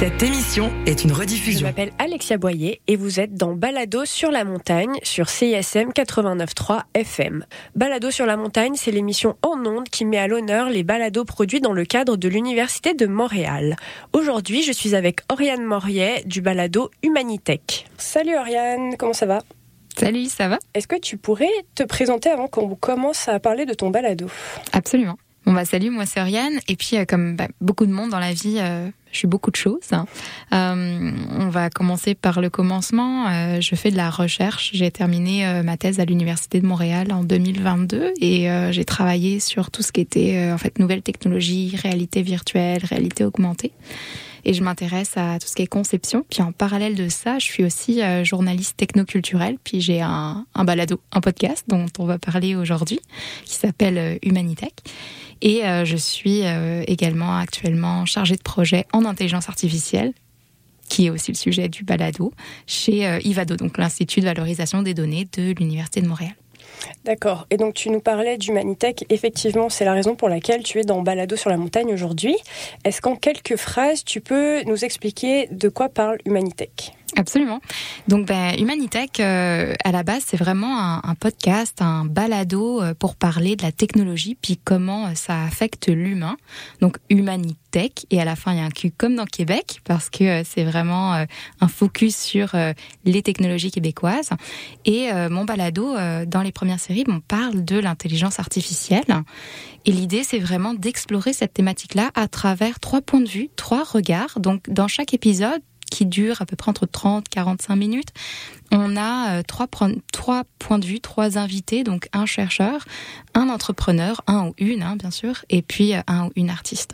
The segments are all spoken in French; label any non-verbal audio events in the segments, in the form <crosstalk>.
Cette émission est une rediffusion. Je m'appelle Alexia Boyer et vous êtes dans Balado sur la montagne sur CISM 89.3 FM. Balado sur la montagne, c'est l'émission en ondes qui met à l'honneur les balados produits dans le cadre de l'Université de Montréal. Aujourd'hui, je suis avec Oriane Morier du balado Humanitech. Salut Oriane, comment ça va? Salut, ça va? Est-ce que tu pourrais te présenter avant qu'on commence à parler de ton balado? Absolument. Bon bah salut, moi c'est Oriane et puis euh, comme bah, beaucoup de monde dans la vie, euh, je suis beaucoup de choses. Euh, on va commencer par le commencement. Euh, je fais de la recherche. J'ai terminé euh, ma thèse à l'université de Montréal en 2022 et euh, j'ai travaillé sur tout ce qui était en fait nouvelles technologies, réalité virtuelle, réalité augmentée. Et je m'intéresse à tout ce qui est conception. Puis en parallèle de ça, je suis aussi journaliste technoculturelle. Puis j'ai un balado, un podcast dont on va parler aujourd'hui, qui s'appelle Humanitech. Et euh, je suis euh, également actuellement chargée de projet en intelligence artificielle qui est aussi le sujet du balado, chez euh, IVADO, donc l'Institut de valorisation des données de l'Université de Montréal. D'accord. Et donc tu nous parlais d'Humanitech. Effectivement, c'est la raison pour laquelle tu es dans Balado sur la montagne aujourd'hui. Est-ce qu'en quelques phrases, tu peux nous expliquer de quoi parle Humanitech? Absolument. Donc, ben, Humanitech, euh, à la base, c'est vraiment un, un, podcast, un balado euh, pour parler de la technologie, puis comment euh, ça affecte l'humain. Donc, Humanitech, et à la fin, il y a un Q comme dans Québec, parce que c'est vraiment un focus sur les technologies québécoises. Et mon balado, dans les premières séries, on parle de l'intelligence artificielle. Et l'idée, c'est vraiment d'explorer cette thématique-là à travers trois points de vue, trois regards. Donc, dans chaque épisode, qui dure à peu près entre 30 45 minutes. On a euh, trois, trois points de vue, trois invités, donc un chercheur, un entrepreneur, un ou une, hein, bien sûr, et puis euh, un ou une artiste.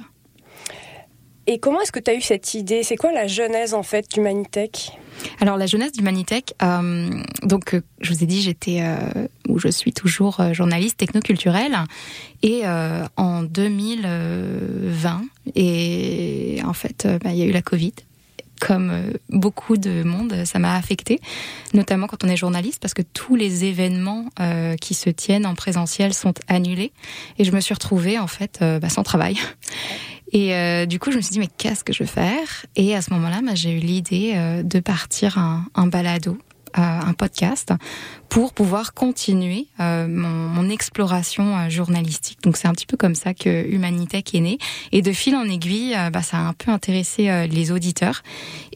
Et comment est-ce que tu as eu cette idée? C'est quoi la genèse en fait d'Humanitech alors la jeunesse d'Humanitech, euh, donc euh, je vous ai dit j'étais euh, ou je suis toujours journaliste technoculturelle et en 2020 et en fait bah, il y a eu la Covid comme beaucoup de monde, ça m'a affecté, notamment quand on est journaliste, parce que tous les événements euh, qui se tiennent en présentiel sont annulés, et je me suis retrouvée en fait euh, bah, sans travail. Et euh, du coup, je me suis dit mais qu'est-ce que je veux faire? Et à ce moment-là, bah, j'ai eu l'idée de partir un, un balado un podcast pour pouvoir continuer euh, mon, exploration euh, journalistique. Donc c'est un petit peu comme ça que Humanitech est né. Et de fil en aiguille, euh, bah, ça a un peu intéressé les auditeurs.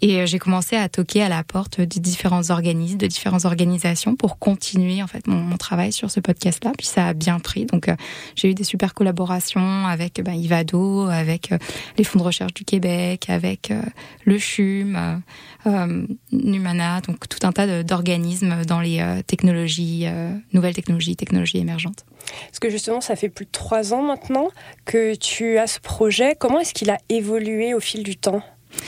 Et j'ai commencé à toquer à la porte de différents organismes, de différentes organisations pour continuer en fait mon, travail sur ce podcast-là. Puis ça a bien pris. Donc j'ai eu des super collaborations avec bah, Ivado, avec les fonds de recherche du Québec, avec le CHUM, Numana, donc tout un tas d'organismes dans les technologies, nouvelles technologies, technologies émergentes. Parce que justement, ça fait plus de trois ans maintenant que tu as ce projet. Comment est-ce qu'il a évolué au fil du temps?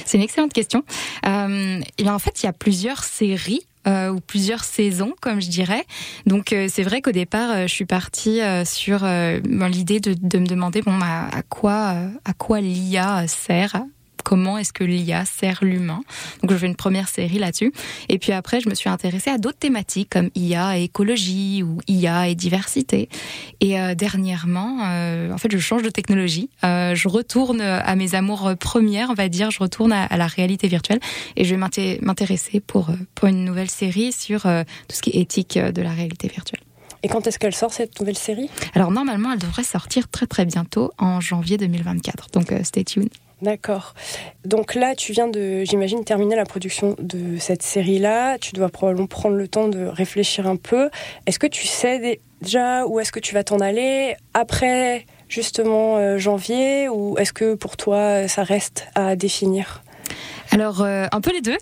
C'est une excellente question. Euh, et bien en fait, il y a plusieurs séries euh, ou plusieurs saisons, comme je dirais. Donc euh, c'est vrai qu'au départ, euh, je suis partie sur l'idée de, de, me demander bon à, à quoi à quoi l'IA sert? Comment est-ce que l'IA sert l'humain. Donc je fais une première série là-dessus. Et puis après, je me suis intéressée à d'autres thématiques comme IA et écologie ou IA et diversité. Et euh, dernièrement, euh, en fait, je change de technologie. Euh, je retourne à mes amours premières, on va dire. Je retourne à, à la réalité virtuelle et je vais m'intéresser pour, pour une nouvelle série sur tout ce qui est éthique de la réalité virtuelle. Et quand est-ce qu'elle sort cette nouvelle série? Alors normalement, elle devrait sortir très très bientôt en janvier 2024. Donc stay tuned. D'accord. Donc là, tu viens de, j'imagine, terminer la production de cette série-là. Tu dois probablement prendre le temps de réfléchir un peu. Est-ce que tu sais déjà où est-ce que tu vas t'en aller après justement euh, janvier ou est-ce que pour toi ça reste à définir? Alors un peu les deux.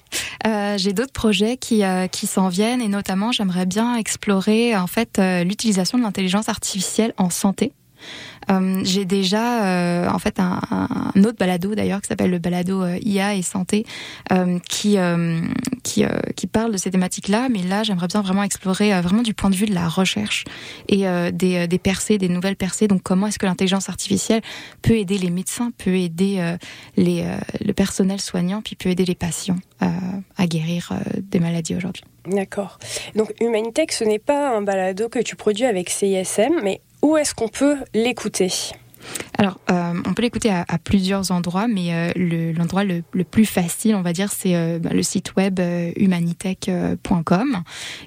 J'ai d'autres projets qui qui s'en viennent et notamment j'aimerais bien explorer en fait l'utilisation de l'intelligence artificielle en santé. Euh, j'ai déjà euh, en fait un, autre balado d'ailleurs qui s'appelle le balado euh, IA et santé qui qui qui parle de ces thématiques-là, mais là j'aimerais bien vraiment explorer vraiment du point de vue de la recherche et des des percées, des nouvelles percées. Donc comment est-ce que l'intelligence artificielle peut aider les médecins, peut aider les le personnel soignant, puis peut aider les patients à guérir des maladies aujourd'hui? D'accord. Donc Humanitech, ce n'est pas un balado que tu produis avec CISM, mais où est-ce qu'on peut l'écouter? Alors, euh, on peut l'écouter à, plusieurs endroits, mais euh, l'endroit le, plus facile, on va dire, c'est euh, bah, le site web humanitech.com.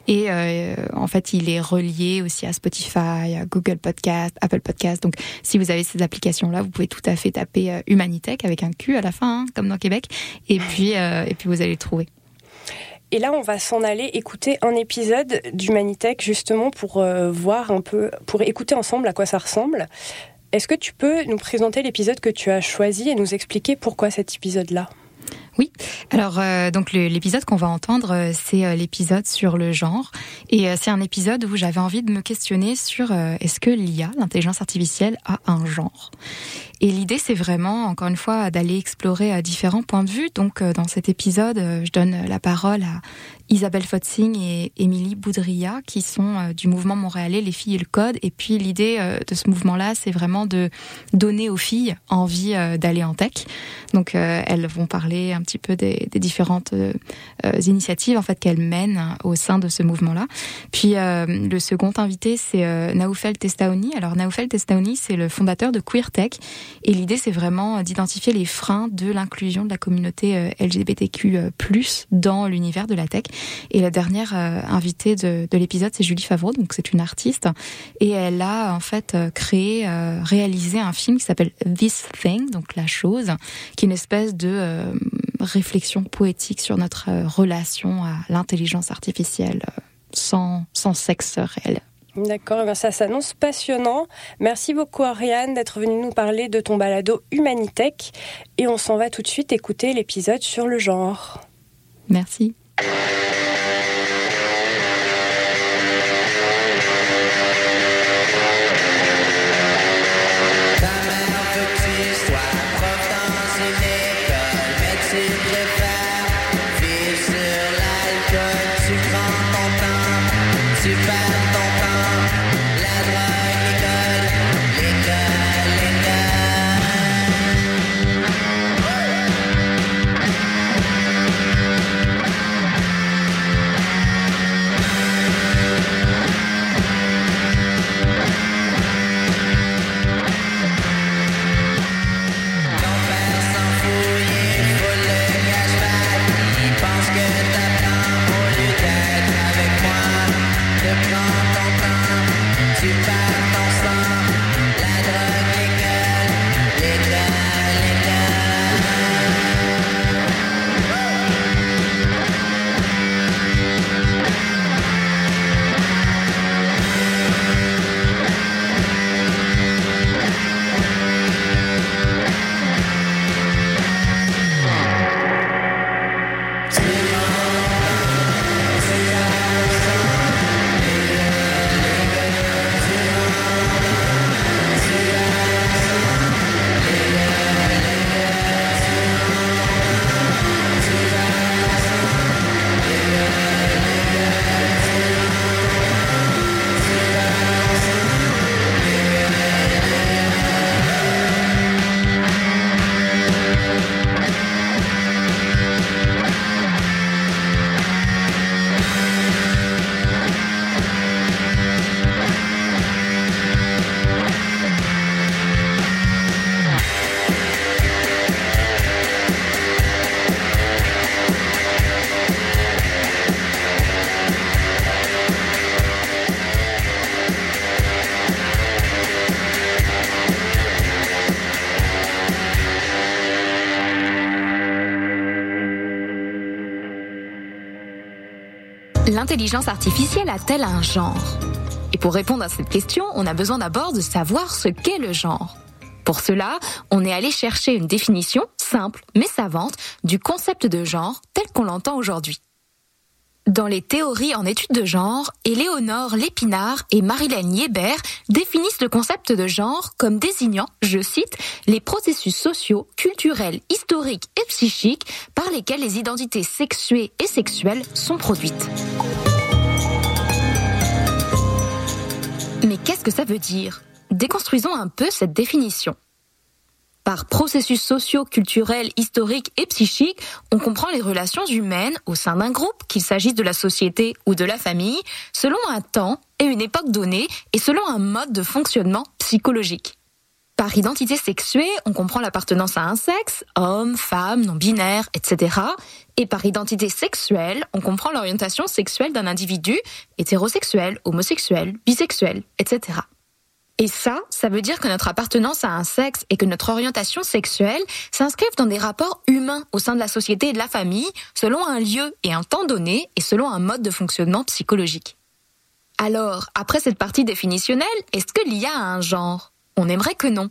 Et en fait, il est relié aussi à Spotify, à Google Podcast, Apple Podcast. Donc, si vous avez ces applications-là, vous pouvez tout à fait taper Humanitech avec un Q à la fin, hein, comme dans Québec, et puis, et puis vous allez le trouver. Et là, on va s'en aller écouter un épisode d'Humanitech justement pour euh, voir un peu, pour écouter ensemble à quoi ça ressemble. Est-ce que tu peux nous présenter l'épisode que tu as choisi et nous expliquer pourquoi cet épisode-là? Oui. Alors euh, donc l'épisode qu'on va entendre, euh, c'est l'épisode sur le genre, et c'est un épisode où j'avais envie de me questionner sur est-ce que l'IA, l'intelligence artificielle, a un genre? Et l'idée, c'est vraiment, encore une fois, d'aller explorer à différents points de vue. Donc, euh, dans cet épisode, euh, je donne la parole à Isabelle Fotzing et Émilie Boudria, qui sont euh, du mouvement montréalais Les filles et le code. Et puis, l'idée de ce mouvement-là, c'est vraiment de donner aux filles envie d'aller en tech. Donc, elles vont parler un petit peu des, différentes initiatives en fait qu'elles mènent au sein de ce mouvement-là. Puis, le second invité, c'est Naoufel Testaoni. Alors, Naoufel Testaoni, c'est le fondateur de Queer Tech et l'idée, c'est vraiment d'identifier les freins de l'inclusion de la communauté euh, LGBTQ+, euh, dans l'univers de la tech. Et la dernière euh, invitée de, de l'épisode, c'est Julie Favreau, donc c'est une artiste. Et elle a en fait créé, réalisé un film qui s'appelle This Thing, donc la chose, qui est une espèce de réflexion poétique sur notre relation à l'intelligence artificielle sans sexe réel. D'accord, eh ça s'annonce passionnant. Merci beaucoup Ariane d'être venue nous parler de ton balado Humanitech et on s'en va tout de suite écouter l'épisode sur le genre. Merci. L'intelligence artificielle a-t-elle un genre? Et pour répondre à cette question, on a besoin d'abord de savoir ce qu'est le genre. Pour cela, on est allé chercher une définition simple mais savante du concept de genre tel qu'on l'entend aujourd'hui. Dans les théories en études de genre, Éléonore Lépinard et Marilène Yébert définissent le concept de genre comme désignant, je cite, les processus sociaux, culturels, historiques et psychiques par lesquels les identités sexuées et sexuelles sont produites. Mais qu'est-ce que ça veut dire? Déconstruisons un peu cette définition. Par processus sociaux, culturels, historiques et psychiques, on comprend les relations humaines au sein d'un groupe, qu'il s'agisse de la société ou de la famille, selon un temps et une époque donnée et selon un mode de fonctionnement psychologique. Par identité sexuée, on comprend l'appartenance à un sexe, homme, femme, non-binaire, etc. Et par identité sexuelle, on comprend l'orientation sexuelle d'un individu, hétérosexuel, homosexuel, bisexuel, etc. Et ça, ça veut dire que notre appartenance à un sexe et que notre orientation sexuelle s'inscrivent dans des rapports humains au sein de la société et de la famille, selon un lieu et un temps donné et selon un mode de fonctionnement psychologique. Alors, après cette partie définitionnelle, est-ce que l'IA a un genre? On aimerait que non.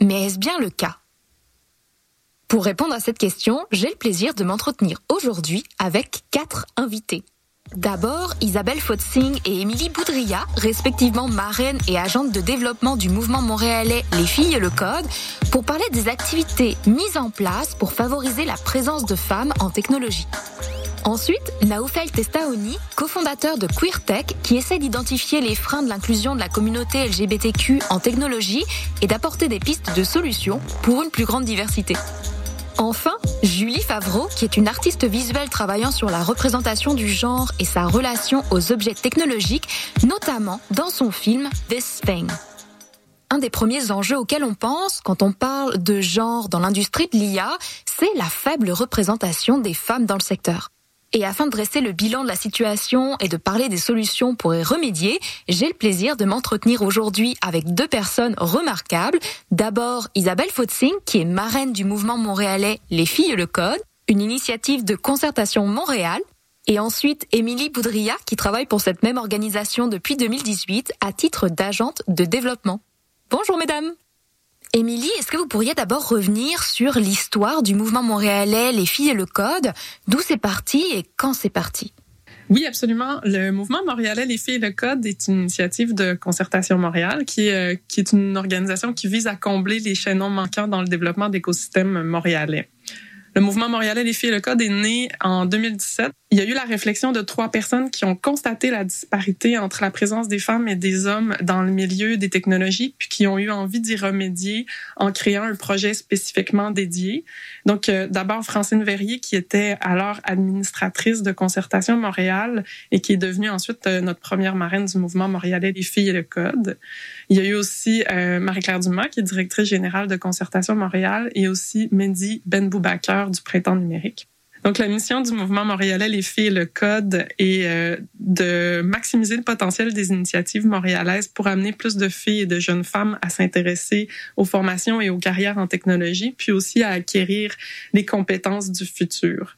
Mais est-ce bien le cas? Pour répondre à cette question, j'ai le plaisir de m'entretenir aujourd'hui avec quatre invités. D'abord, Isabelle Fotzing et Émilie Boudria, respectivement marraine et agente de développement du mouvement montréalais Les Filles et le Code, pour parler des activités mises en place pour favoriser la présence de femmes en technologie. Ensuite, Naoufel Testaoni, cofondateur de QueerTech, qui essaie d'identifier les freins de l'inclusion de la communauté LGBTQ en technologie et d'apporter des pistes de solutions pour une plus grande diversité. Enfin, Julie Favreau, qui est une artiste visuelle travaillant sur la représentation du genre et sa relation aux objets technologiques, notamment dans son film This Thing. Un des premiers enjeux auxquels on pense quand on parle de genre dans l'industrie de l'IA, c'est la faible représentation des femmes dans le secteur. Et afin de dresser le bilan de la situation et de parler des solutions pour y remédier, j'ai le plaisir de m'entretenir aujourd'hui avec deux personnes remarquables. D'abord, Isabelle Fotzing, qui est marraine du mouvement montréalais Les Filles le Code, une initiative de concertation Montréal. Et ensuite, Émilie Boudria, qui travaille pour cette même organisation depuis 2018 à titre d'agente de développement. Bonjour mesdames Émilie, est-ce que vous pourriez d'abord revenir sur l'histoire du mouvement montréalais Les filles et le code, d'où c'est parti et quand c'est parti? Oui, absolument. Le mouvement montréalais Les filles et le code est une initiative de concertation Montréal qui, euh, qui est une organisation qui vise à combler les chaînons manquants dans le développement d'écosystèmes montréalais. Le mouvement montréalais Les filles et le code est né en 2017 il y a eu la réflexion de trois personnes qui ont constaté la disparité entre la présence des femmes et des hommes dans le milieu des technologies, puis qui ont eu envie d'y remédier en créant un projet spécifiquement dédié. Donc, euh, d'abord, Francine Verrier, qui était alors administratrice de Concertation Montréal et qui est devenue ensuite euh, notre première marraine du mouvement montréalais des filles et le code. Il y a eu aussi euh, Marie-Claire Dumas, qui est directrice générale de Concertation Montréal, et aussi Mendy Benboubaker du Printemps numérique. Donc, la mission du mouvement montréalais Les filles et le code est euh, de maximiser le potentiel des initiatives montréalaises pour amener plus de filles et de jeunes femmes à s'intéresser aux formations et aux carrières en technologie, puis aussi à acquérir les compétences du futur.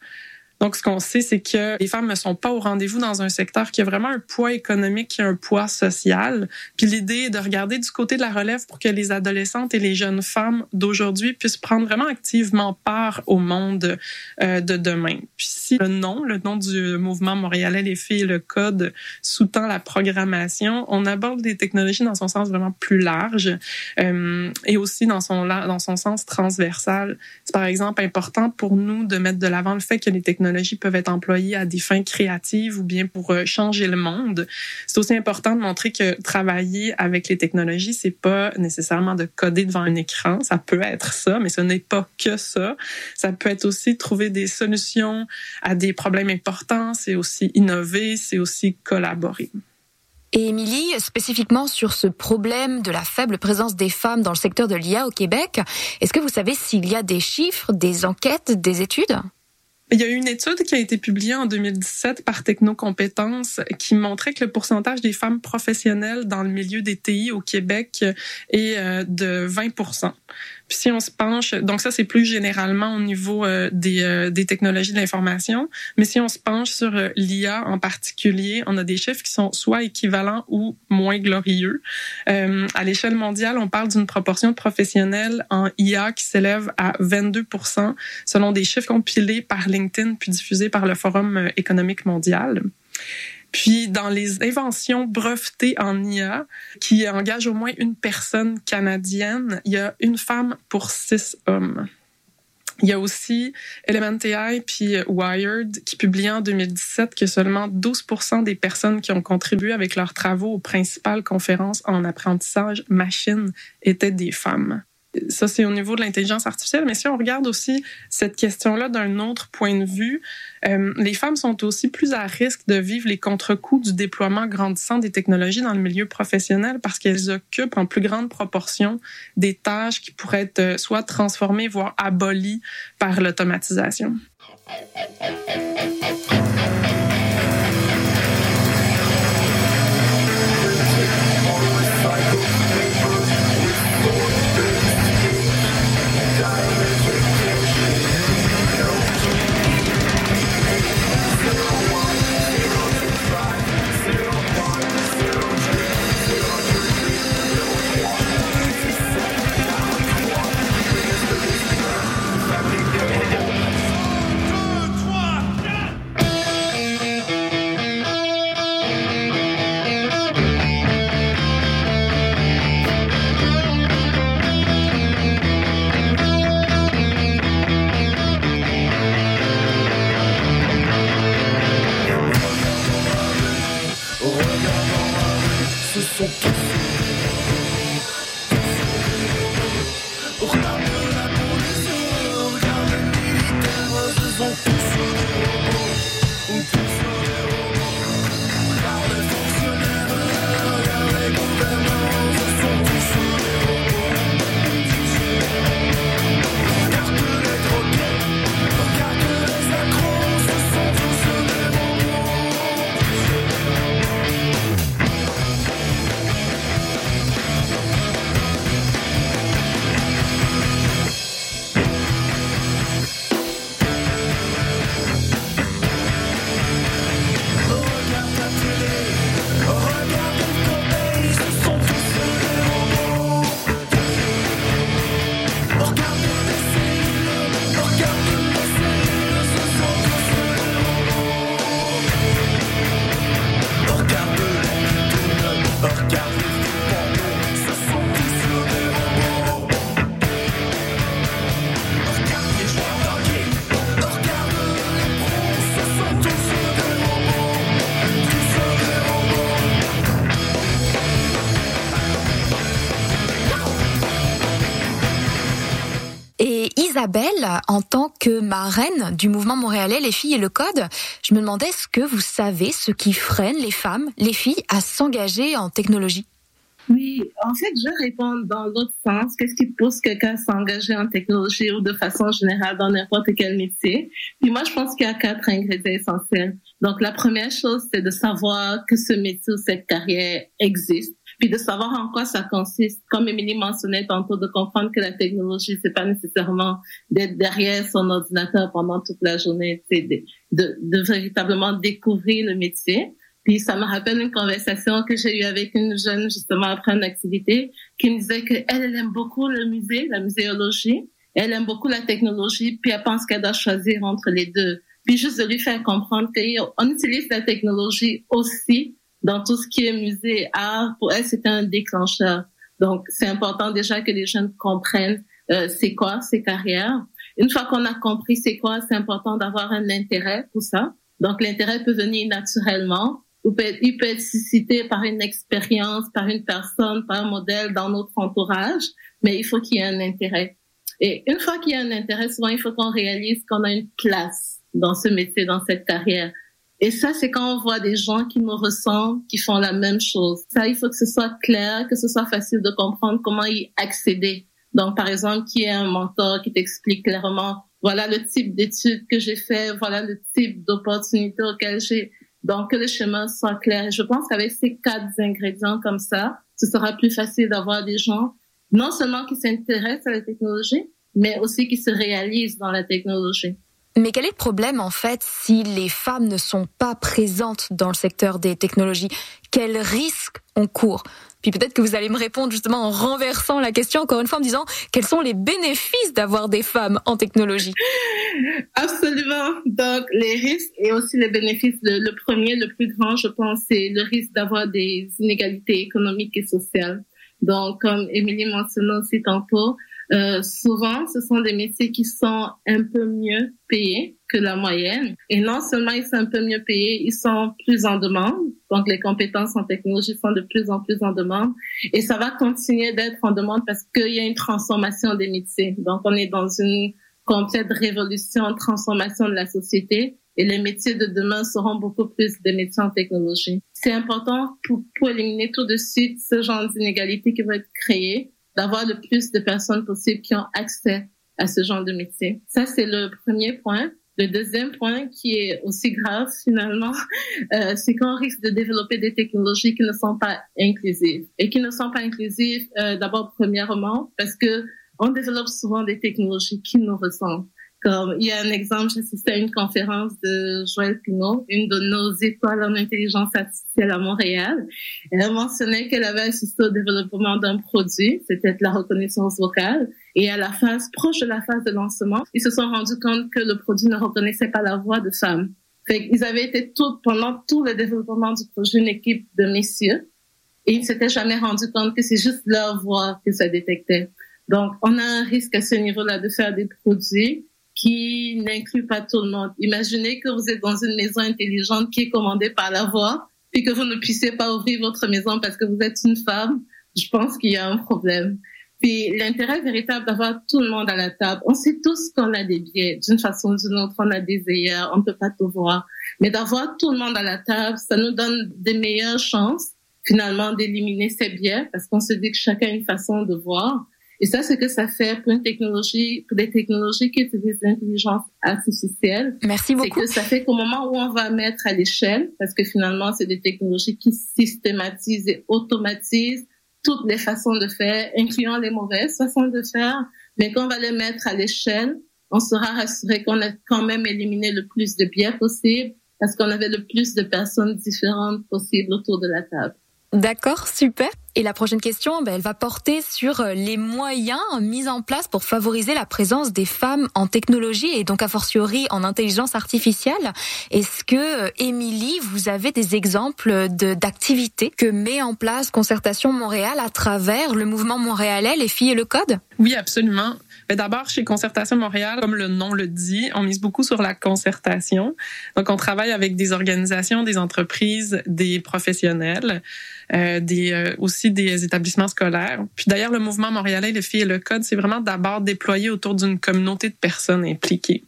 Donc, ce qu'on sait, c'est que les femmes ne sont pas au rendez-vous dans un secteur qui a vraiment un poids économique, a un poids social. Puis l'idée est de regarder du côté de la relève pour que les adolescentes et les jeunes femmes d'aujourd'hui puissent prendre vraiment activement part au monde euh, de demain. Puis si le nom, le nom du mouvement montréalais Les filles le code sous-tend la programmation, on aborde les technologies dans son sens vraiment plus large euh, et aussi dans son dans son sens transversal. C'est par exemple important pour nous de mettre de l'avant le fait que les technologies technologies peuvent être employées à des fins créatives ou bien pour euh, changer le monde. C'est aussi important de montrer que travailler avec les technologies, c'est pas nécessairement de coder devant un écran. Ça peut être ça, mais ce n'est pas que ça. Ça peut être aussi trouver des solutions à des problèmes importants. C'est aussi innover, c'est aussi collaborer. Et Émilie, spécifiquement sur ce problème de la faible présence des femmes dans le secteur de l'IA au Québec, est-ce que vous savez s'il y a des chiffres, des enquêtes, des études? Il y a eu une étude qui a été publiée en 2017 par Technocompétences qui montrait que le pourcentage des femmes professionnelles dans le milieu des TI au Québec est euh, de 20 Puis si on se penche, donc ça c'est plus généralement au niveau euh, des, euh, des technologies de l'information, mais si on se penche sur euh, l'IA en particulier, on a des chiffres qui sont soit équivalents ou moins glorieux. à l'échelle mondiale, on parle d'une proportion de professionnels en IA qui s'élève à 22% selon des chiffres compilés par LinkedIn puis diffusés par le Forum économique mondial. Puis dans les inventions brevetées en IA qui engagent au moins une personne canadienne, il y a une femme pour six hommes. Il y a aussi AI puis Wired qui publiaient en 2017 que seulement 12 des personnes qui ont contribué avec leurs travaux aux principales conférences en apprentissage machine étaient des femmes ça, c'est au niveau de l'intelligence artificielle. Mais si on regarde aussi cette question-là d'un autre point de vue, euh, les femmes sont aussi plus à risque de vivre les contre-coups du déploiement grandissant des technologies dans le milieu professionnel parce qu'elles occupent en plus grande proportion des tâches qui pourraient être euh, soit transformées, voire abolies par l'automatisation. Isabelle, en tant que marraine du mouvement montréalais Les filles et le code, je me demandais est-ce que vous savez ce qui freine les femmes, les filles, à s'engager en technologie oui, en fait, je réponds dans l'autre sens. Qu'est-ce qui pousse quelqu'un à s'engager en technologie ou de façon générale dans n'importe quel métier? Puis moi, je pense qu'il y a quatre ingrédients essentiels. Donc, la première chose, c'est de savoir que ce métier ou cette carrière existe puis de savoir en quoi ça consiste. Comme Émilie mentionnait tantôt, de comprendre que la technologie, c'est pas nécessairement d'être derrière son ordinateur pendant toute la journée, c'est de, de, véritablement découvrir le métier. Puis ça me rappelle une conversation que j'ai eue avec une jeune justement après une activité qui me disait qu'elle elle aime beaucoup le musée, la muséologie, elle aime beaucoup la technologie, puis elle pense qu'elle doit choisir entre les deux. Puis juste de lui faire comprendre qu'on utilise la technologie aussi dans tout ce qui est musée art, pour elle, c'était un déclencheur. Donc, c'est important déjà que les jeunes comprennent euh, c'est quoi ces carrières. Une fois qu'on a compris c'est quoi, c'est important d'avoir un intérêt pour ça. Donc, l'intérêt peut venir naturellement il peut être suscité par une expérience, par une personne, par un modèle dans notre entourage, mais il faut qu'il y ait un intérêt. Et une fois qu'il y a un intérêt, souvent, il faut qu'on réalise qu'on a une place dans ce métier, dans cette carrière. Et ça, c'est quand on voit des gens qui nous ressemblent, qui font la même chose. Ça, il faut que ce soit clair, que ce soit facile de comprendre comment y accéder. Donc, par exemple, qui est un mentor qui t'explique clairement, voilà le type d'études que j'ai fait, voilà le type d'opportunités auxquelles j'ai. Donc, que le chemin soit clair. Je pense qu'avec ces quatre ingrédients comme ça, ce sera plus facile d'avoir des gens non seulement qui s'intéressent à la technologie, mais aussi qui se réalisent dans la technologie. Mais quel est le problème en fait si les femmes ne sont pas présentes dans le secteur des technologies? Quels risques on court? Puis peut-être que vous allez me répondre justement en renversant la question encore une fois en me disant quels sont les bénéfices d'avoir des femmes en technologie? <laughs> Absolument. Donc les risques et aussi les bénéfices. Le, premier, le plus grand, je pense, c'est le risque d'avoir des inégalités économiques et sociales. Donc comme Émilie mentionnait aussi tantôt, euh, souvent, ce sont des métiers qui sont un peu mieux payés que la moyenne. Et non seulement ils sont un peu mieux payés, ils sont plus en demande. Donc, les compétences en technologie sont de plus en plus en demande. Et ça va continuer d'être en demande parce qu'il y a une transformation des métiers. Donc, on est dans une complète révolution, transformation de la société. Et les métiers de demain seront beaucoup plus des métiers en technologie. C'est important pour, pour éliminer tout de suite ce genre d'inégalité qui va être créé d'avoir le plus de personnes possibles qui ont accès à ce genre de métier. Ça, c'est le premier point. Le deuxième point qui est aussi grave finalement, <laughs> euh, c'est qu'on risque de développer des technologies qui ne sont pas inclusives. Et qui ne sont pas inclusives euh, d'abord premièrement parce que on développe souvent des technologies qui nous ressemblent. Il y a un exemple, j'assistais à une conférence de Joël Pinot, une de nos étoiles en intelligence artificielle à Montréal. Elle mentionnait qu'elle avait assisté au développement d'un produit, c'était la reconnaissance vocale. Et à la phase, proche de la phase de lancement, ils se sont rendus compte que le produit ne reconnaissait pas la voix de femme. Fait ils avaient été tout, pendant tout le développement du projet, une équipe de messieurs. Et ils ne s'étaient jamais rendus compte que c'est juste leur voix que ça détectait. Donc, on a un risque à ce niveau-là de faire des produits qui n'inclut pas tout le monde. Imaginez que vous êtes dans une maison intelligente qui est commandée par la voix, puis que vous ne puissiez pas ouvrir votre maison parce que vous êtes une femme. Je pense qu'il y a un problème. Puis l'intérêt véritable d'avoir tout le monde à la table. On sait tous qu'on a des biais. D'une façon ou d'une autre, on a des œillères, on ne peut pas tout voir. Mais d'avoir tout le monde à la table, ça nous donne des meilleures chances finalement d'éliminer ces biais parce qu'on se dit que chacun a une façon de voir. Et ça, c'est que ça fait pour une technologie, pour des technologies qui utilisent l'intelligence artificielle. Merci beaucoup. C'est que ça fait qu'au moment où on va mettre à l'échelle, parce que finalement, c'est des technologies qui systématisent et automatisent toutes les façons de faire, incluant les mauvaises façons de faire, mais quand on va les mettre à l'échelle, on sera rassuré qu'on a quand même éliminé le plus de biais possible parce qu'on avait le plus de personnes différentes possibles autour de la table. D'accord, super. Et la prochaine question, ben, elle va porter sur euh, les moyens mis en place pour favoriser la présence des femmes en technologie et donc a fortiori en intelligence artificielle. Est-ce que, euh, Émilie, vous avez des exemples d'activités que met en place Concertation Montréal à travers le mouvement montréalais, les filles et le code? Oui, absolument. Mais d'abord, chez Concertation Montréal, comme le nom le dit, on mise beaucoup sur la concertation. Donc, on travaille avec des organisations, des entreprises, des professionnels, euh, des euh, aussi des établissements scolaires. Puis d'ailleurs, le mouvement montréalais, les filles et le code, c'est vraiment d'abord déployé autour d'une communauté de personnes impliquées.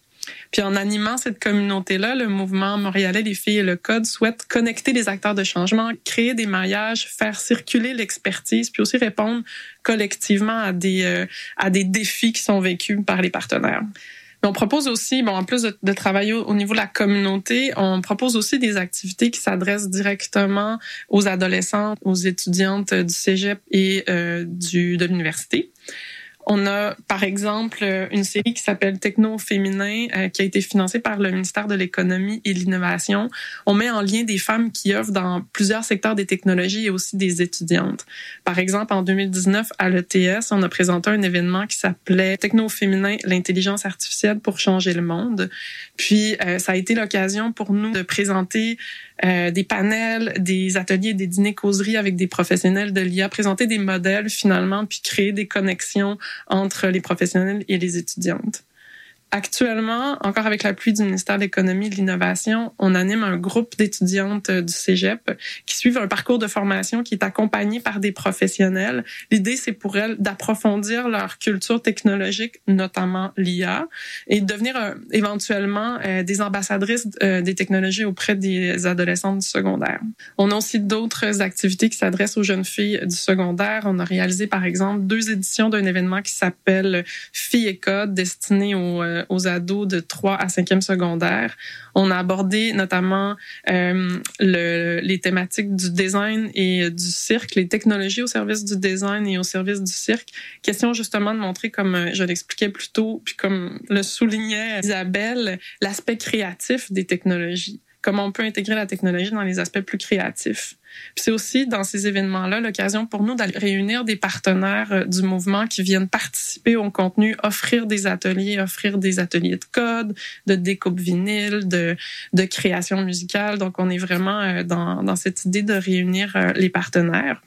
Puis en animant cette communauté-là, le mouvement montréalais Les filles et le code souhaite connecter les acteurs de changement, créer des maillages, faire circuler l'expertise, puis aussi répondre collectivement à des euh, à des défis qui sont vécus par les partenaires. on propose aussi, bon, en plus de, travailler au, niveau de la communauté, on propose aussi des activités qui s'adressent directement aux adolescentes, aux étudiantes du cégep et euh, du de l'université. On a, par exemple, une série qui s'appelle Techno féminin, euh, qui a été financée par le ministère de l'économie et de l'innovation. On met en lien des femmes qui œuvrent dans plusieurs secteurs des technologies et aussi des étudiantes. Par exemple, en 2019, à l'ETS, on a présenté un événement qui s'appelait Techno féminin, l'intelligence artificielle pour changer le monde. Puis, euh, ça a été l'occasion pour nous de présenter euh, des panels, des ateliers, des dîners causeries avec des professionnels de l'IA, présenter des modèles finalement, puis créer des connexions entre les professionnels et les étudiantes. Actuellement, encore avec l'appui du ministère de l'Économie et de l'Innovation, on anime un groupe d'étudiantes du Cégep qui suivent un parcours de formation qui est accompagné par des professionnels. L'idée, c'est pour elles d'approfondir leur culture technologique, notamment l'IA, et de devenir euh, éventuellement euh, des ambassadrices euh, des technologies auprès des adolescentes du secondaire. On a aussi d'autres activités qui s'adressent aux jeunes filles du secondaire. On a réalisé, par exemple, deux éditions d'un événement qui s'appelle Filles et Code, destiné aux euh, aux ados de 3 à 5e secondaire. On a abordé notamment euh, le, les thématiques du design et du cirque, les technologies au service du design et au service du cirque. Question justement de montrer, comme je l'expliquais plus tôt, puis comme le soulignait Isabelle, l'aspect créatif des technologies comment on peut intégrer la technologie dans les aspects plus créatifs. C'est aussi dans ces événements-là l'occasion pour nous d'aller réunir des partenaires euh, du mouvement qui viennent participer au contenu, offrir des ateliers, offrir des ateliers de code, de découpe vinyle, de, création musicale. Donc, on est vraiment euh, dans, dans cette idée de réunir euh, les partenaires.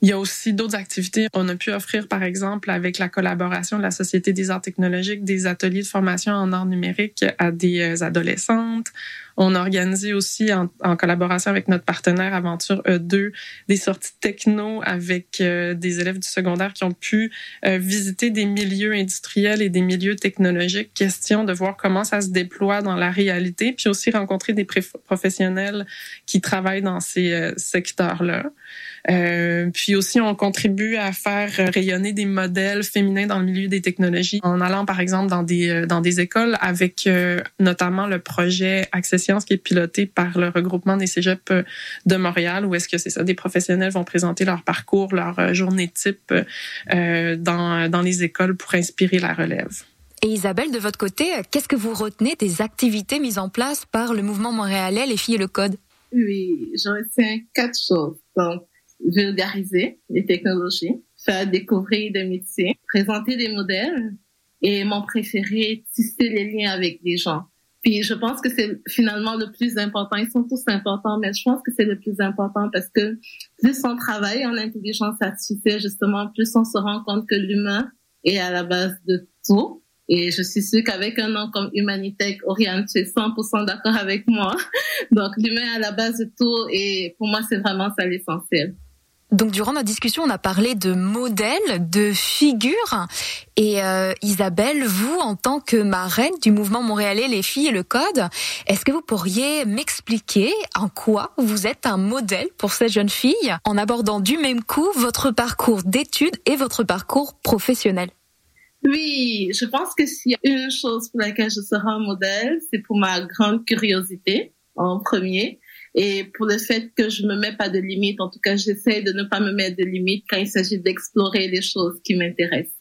Il y a aussi d'autres activités. On a pu offrir, par exemple, avec la collaboration de la Société des arts technologiques, des ateliers de formation en arts numériques à des adolescentes. On a organisé aussi en, collaboration avec notre partenaire Aventure E2 des sorties techno avec euh, des élèves du secondaire qui ont pu euh, visiter des milieux industriels et des milieux technologiques. Question de voir comment ça se déploie dans la réalité, puis aussi rencontrer des professionnels qui travaillent dans ces euh, secteurs-là. Puis aussi, on contribue à faire rayonner des modèles féminins dans le milieu des technologies en allant, par exemple, dans des dans des écoles avec notamment le projet Access qui est piloté par le regroupement des cégeps euh, de Montréal, où est-ce que c'est ça, des professionnels vont présenter leur parcours, leur euh, journée type euh, dans, dans les écoles pour inspirer la relève. Et Isabelle, de votre côté, qu'est-ce que vous retenez des activités mises en place par le mouvement montréalais Les filles et le code? Oui, je retiens quatre choses. Donc, vulgariser les technologies, faire découvrir des métiers, présenter des modèles et mon préféré, tisser les liens avec des gens. Puis je pense que c'est finalement le plus important. Ils sont tous importants, mais je pense que c'est le plus important parce que plus on travaille en intelligence artificielle, justement, plus on se rend compte que l'humain est à la base de tout. Et je suis sûre qu'avec un nom comme Humanitech, Oriane, tu es 100% d'accord avec moi. <laughs> Donc l'humain est à la base de tout et pour moi, c'est vraiment ça l'essentiel. Donc durant notre discussion, on a parlé de modèles, de figures. Et euh, Isabelle, vous, en tant que marraine du mouvement montréalais Les filles et le code, est-ce que vous pourriez m'expliquer en quoi vous êtes un modèle pour ces jeunes filles en abordant du même coup votre parcours d'études et votre parcours professionnel? Oui, je pense que s'il y a une chose pour laquelle je serai un modèle, c'est pour ma grande curiosité en premier et pour le fait que je me mets pas de limites, en tout cas, j'essaie de ne pas me mettre de limites quand il s'agit d'explorer les choses qui m'intéressent.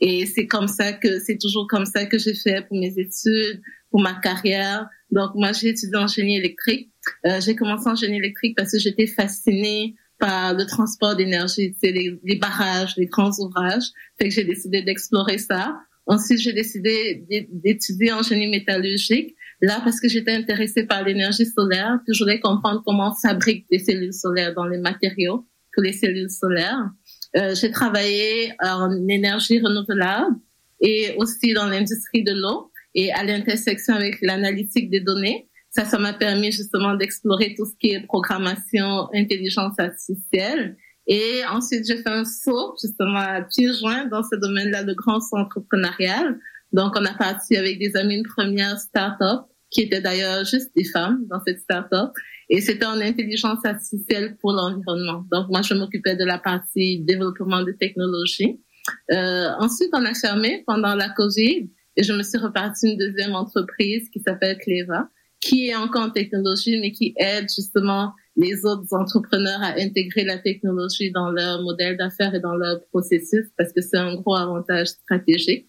Et c'est comme ça que, c'est toujours comme ça que j'ai fait pour mes études, pour ma carrière. Donc, moi, j'ai étudié en génie électrique. Euh, j'ai commencé en génie électrique parce que j'étais fascinée par le transport d'énergie, les, les, barrages, les grands ouvrages. Fait que j'ai décidé d'explorer ça. Ensuite, j'ai décidé d'étudier en génie métallurgique Là, parce que j'étais intéressée par l'énergie solaire, que je voulais comprendre comment on fabrique des cellules solaires dans les matériaux pour les cellules solaires. Euh, j'ai travaillé en énergie renouvelable et aussi dans l'industrie de l'eau et à l'intersection avec l'analytique des données. Ça, ça m'a permis justement d'explorer tout ce qui est programmation, intelligence artificielle. Et ensuite, j'ai fait un saut justement à pieds joints dans ce domaine-là, le grand centre entrepreneurial. Donc, on a parti avec des amis une première start-up qui étaient d'ailleurs juste des femmes dans cette start-up. Et c'était en intelligence artificielle pour l'environnement. Donc, moi, je m'occupais de la partie développement de technologie. Euh, ensuite, on a fermé pendant la COVID et je me suis repartie une deuxième entreprise qui s'appelle Cleva, qui est encore en technologie, mais qui aide justement les autres entrepreneurs à intégrer la technologie dans leur modèle d'affaires et dans leur processus parce que c'est un gros avantage stratégique.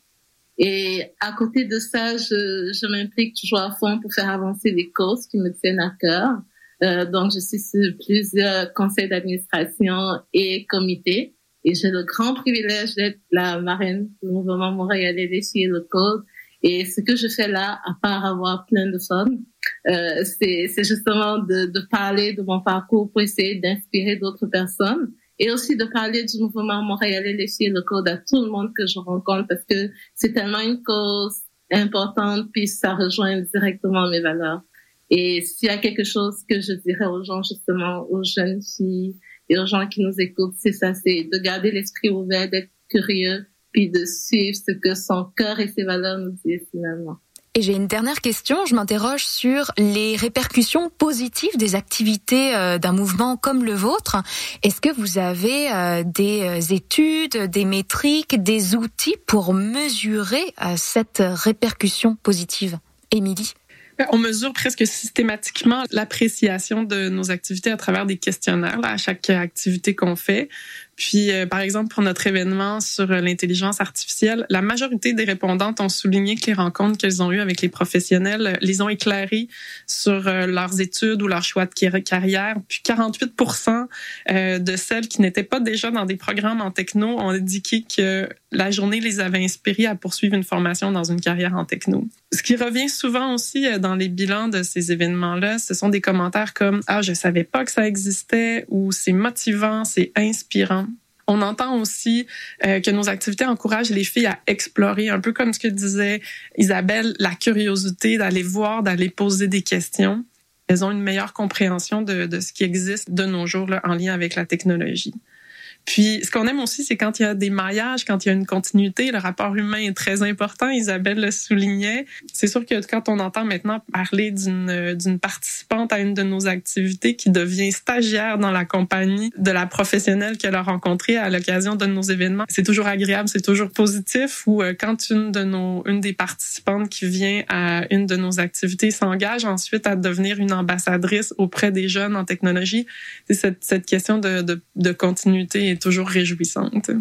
Et à côté de ça, je, je m'implique toujours à fond pour faire avancer les causes qui me tiennent à cœur. Euh, donc, je suis sur plusieurs conseils d'administration et comités. Et j'ai le grand privilège d'être la marraine du mouvement montréalais des filles le code. Et ce que je fais là, à part avoir plein de femmes, euh, c'est justement de, de parler de mon parcours pour essayer d'inspirer d'autres personnes et aussi de parler du mouvement montréalais filles le code à tout le monde que je rencontre parce que c'est tellement une cause importante puis ça rejoint directement mes valeurs. Et s'il y a quelque chose que je dirais aux gens justement, aux jeunes filles et aux gens qui nous écoutent, c'est ça, c'est de garder l'esprit ouvert, d'être curieux puis de suivre ce que son cœur et ses valeurs nous disent finalement. Et j'ai une dernière question. Je m'interroge sur les répercussions positives des activités euh, d'un mouvement comme le vôtre. Est-ce que vous avez euh, des euh, études, des métriques, des outils pour mesurer cette répercussion positive? Émilie? On mesure presque systématiquement l'appréciation de nos activités à travers des questionnaires à chaque activité qu'on fait. Puis, euh, par exemple, pour notre événement sur euh, l'intelligence artificielle, la majorité des répondantes ont souligné que les rencontres qu'elles ont eues avec les professionnels euh, les ont éclairées sur leurs études ou leur choix de carrière. Puis 48 de celles qui n'étaient pas déjà dans des programmes en techno ont indiqué que la journée les avait inspirées à poursuivre une formation dans une carrière en techno. Ce qui revient souvent aussi dans les bilans de ces événements-là, ce sont des commentaires comme ⁇ Ah, je savais pas que ça existait ⁇ ou ⁇ C'est motivant, c'est inspirant ⁇ on entend aussi euh, que nos activités encouragent les filles à explorer, un peu comme ce que disait Isabelle, la curiosité d'aller voir, d'aller poser des questions. Elles ont une meilleure compréhension de, de ce qui existe de nos jours là, en lien avec la technologie. Puis, ce qu'on aime aussi, c'est quand il y a des maillages, quand il y a une continuité, le rapport humain est très important. Isabelle le soulignait. C'est sûr que quand on entend maintenant parler d'une d'une participante à une de nos activités qui devient stagiaire dans la compagnie de la professionnelle qu'elle a rencontrée à l'occasion de nos événements, c'est toujours agréable, c'est toujours positif. Ou euh, quand une de nos une des participantes qui vient à une de nos activités s'engage ensuite à devenir une ambassadrice auprès des jeunes en technologie, c'est cette cette question de de, de continuité toujours réjouissante.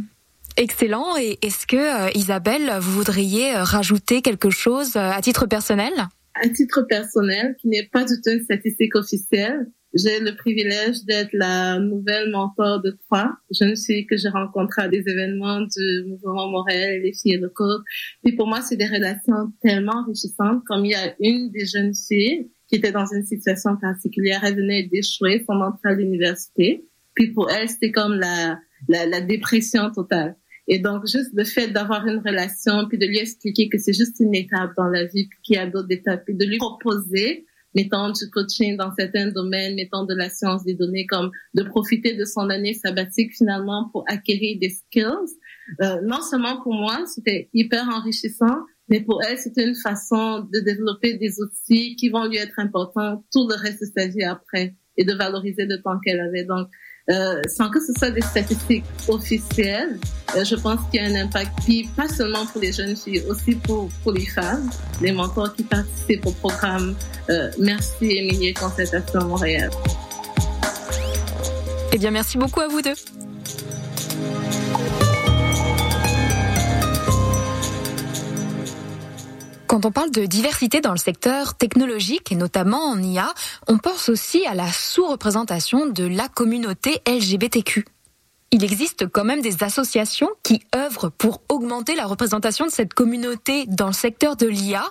Excellent. Et est-ce que, euh, Isabelle, vous voudriez euh, rajouter quelque chose euh, à titre personnel? À titre personnel, qui n'est pas du tout une statistique officielle, j'ai le privilège d'être la nouvelle mentor de trois jeunes filles que j'ai rencontrées à des événements du mouvement Montréal et les filles de côte. Et pour moi, c'est des relations tellement enrichissantes. Comme il y a une des jeunes filles qui était dans une situation particulière, elle venait d'échouer son entrée à l'université. Puis pour elle, c'était comme la, la, la, dépression totale. Et donc, juste le fait d'avoir une relation, puis de lui expliquer que c'est juste une étape dans la vie, puis qu'il y a d'autres étapes, puis de lui proposer, mettons du coaching dans certains domaines, mettons de la science des données, comme de profiter de son année sabbatique finalement pour acquérir des skills. Euh, non seulement pour moi, c'était hyper enrichissant, mais pour elle, c'était une façon de développer des outils qui vont lui être importants tout le reste de sa vie après et de valoriser le temps qu'elle avait. Donc, euh, sans que ce soit des statistiques officielles, euh, je pense qu'il y a un impact qui, pas seulement pour les jeunes filles, aussi pour, pour les femmes, les mentors qui participent au programme euh, Merci Émilie Concertation Montréal. Eh bien, merci beaucoup à vous deux. Quand on parle de diversité dans le secteur technologique et notamment en IA, on pense aussi à la sous-représentation de la communauté LGBTQ. Il existe quand même des associations qui œuvrent pour augmenter la représentation de cette communauté dans le secteur de l'IA,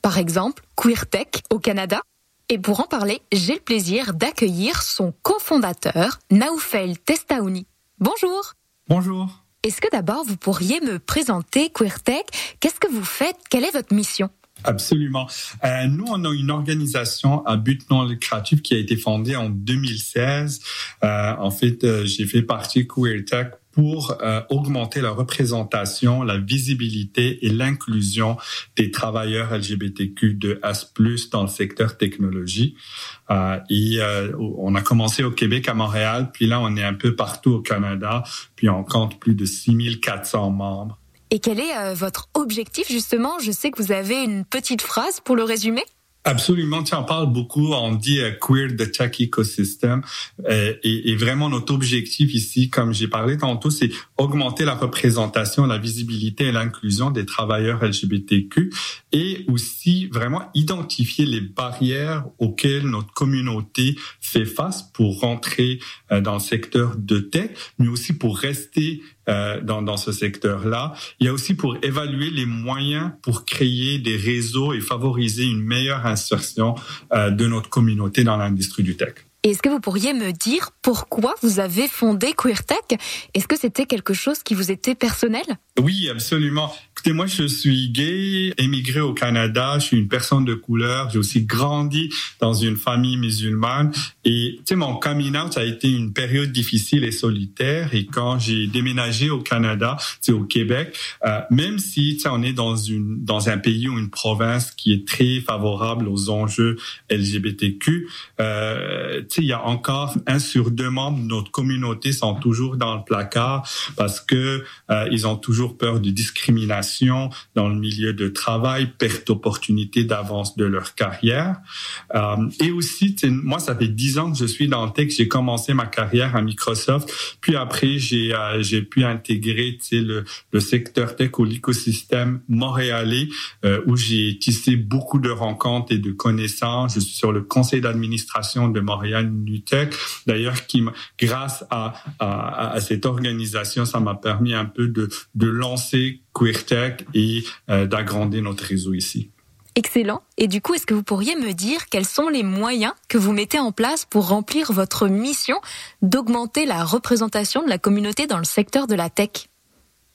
par exemple QueerTech au Canada. Et pour en parler, j'ai le plaisir d'accueillir son cofondateur, Naoufel Testaouni. Bonjour. Bonjour. Est-ce que d'abord vous pourriez me présenter QueerTech? Qu'est-ce que vous faites? Quelle est votre mission? Absolument. Euh, nous, on a une organisation à but non lucratif qui a été fondée en 2016. Euh, en fait, euh, j'ai fait partie QueerTech pour euh, augmenter la représentation, la visibilité et l'inclusion des travailleurs LGBTQ de S+ dans le secteur technologie. Euh, et euh, on a commencé au Québec, à Montréal, puis là on est un peu partout au Canada, puis on compte plus de 6400 membres. Et quel est votre objectif justement? Je sais que vous avez une petite phrase pour le résumer. Absolument, tu en parles beaucoup, on dit euh, queer the tech ecosystem. Euh, et, et, vraiment notre objectif ici, comme j'ai parlé tantôt, c'est augmenter la représentation, la visibilité et l'inclusion des travailleurs LGBTQ et aussi vraiment identifier les barrières auxquelles notre communauté fait face pour rentrer euh, dans le secteur de tech, mais aussi pour rester euh, dans, dans ce secteur-là. Il y a aussi pour évaluer les moyens pour créer des réseaux et favoriser une meilleure insertion euh, de notre communauté dans l'industrie du tech. Est-ce que vous pourriez me dire pourquoi vous avez fondé QueerTech Est-ce que c'était quelque chose qui vous était personnel? Oui, absolument. Écoutez, moi, je suis gay, émigré au Canada, je suis une personne de couleur, j'ai aussi grandi dans une famille musulmane Et tu sais, mon coming out a été une période difficile et solitaire. Et quand j'ai déménagé au Canada, tu sais, au Québec, euh, même si tu sais, on est dans une dans un pays ou une province qui est très favorable aux enjeux LGBTQ, euh, tu sais, il y a encore un sur deux membres de notre communauté sont toujours dans le placard parce que euh, ils ont toujours peur de discrimination dans le milieu de travail, perte d'opportunité d'avance de leur carrière. Euh, et aussi, moi, ça fait dix je suis dans le tech. J'ai commencé ma carrière à Microsoft, puis après j'ai euh, pu intégrer le, secteur tech ou l'écosystème montréalais euh, où j'ai tissé beaucoup de rencontres et de connaissances. Je suis sur le conseil d'administration de Montréal Nutech, d'ailleurs qui grâce à, cette organisation, ça m'a permis un peu de de lancer QueerTech et euh, d'agrandir notre réseau ici. Excellent. Et du coup, est-ce que vous pourriez me dire quels sont les moyens que vous mettez en place pour remplir votre mission d'augmenter la représentation de la communauté dans le secteur de la tech?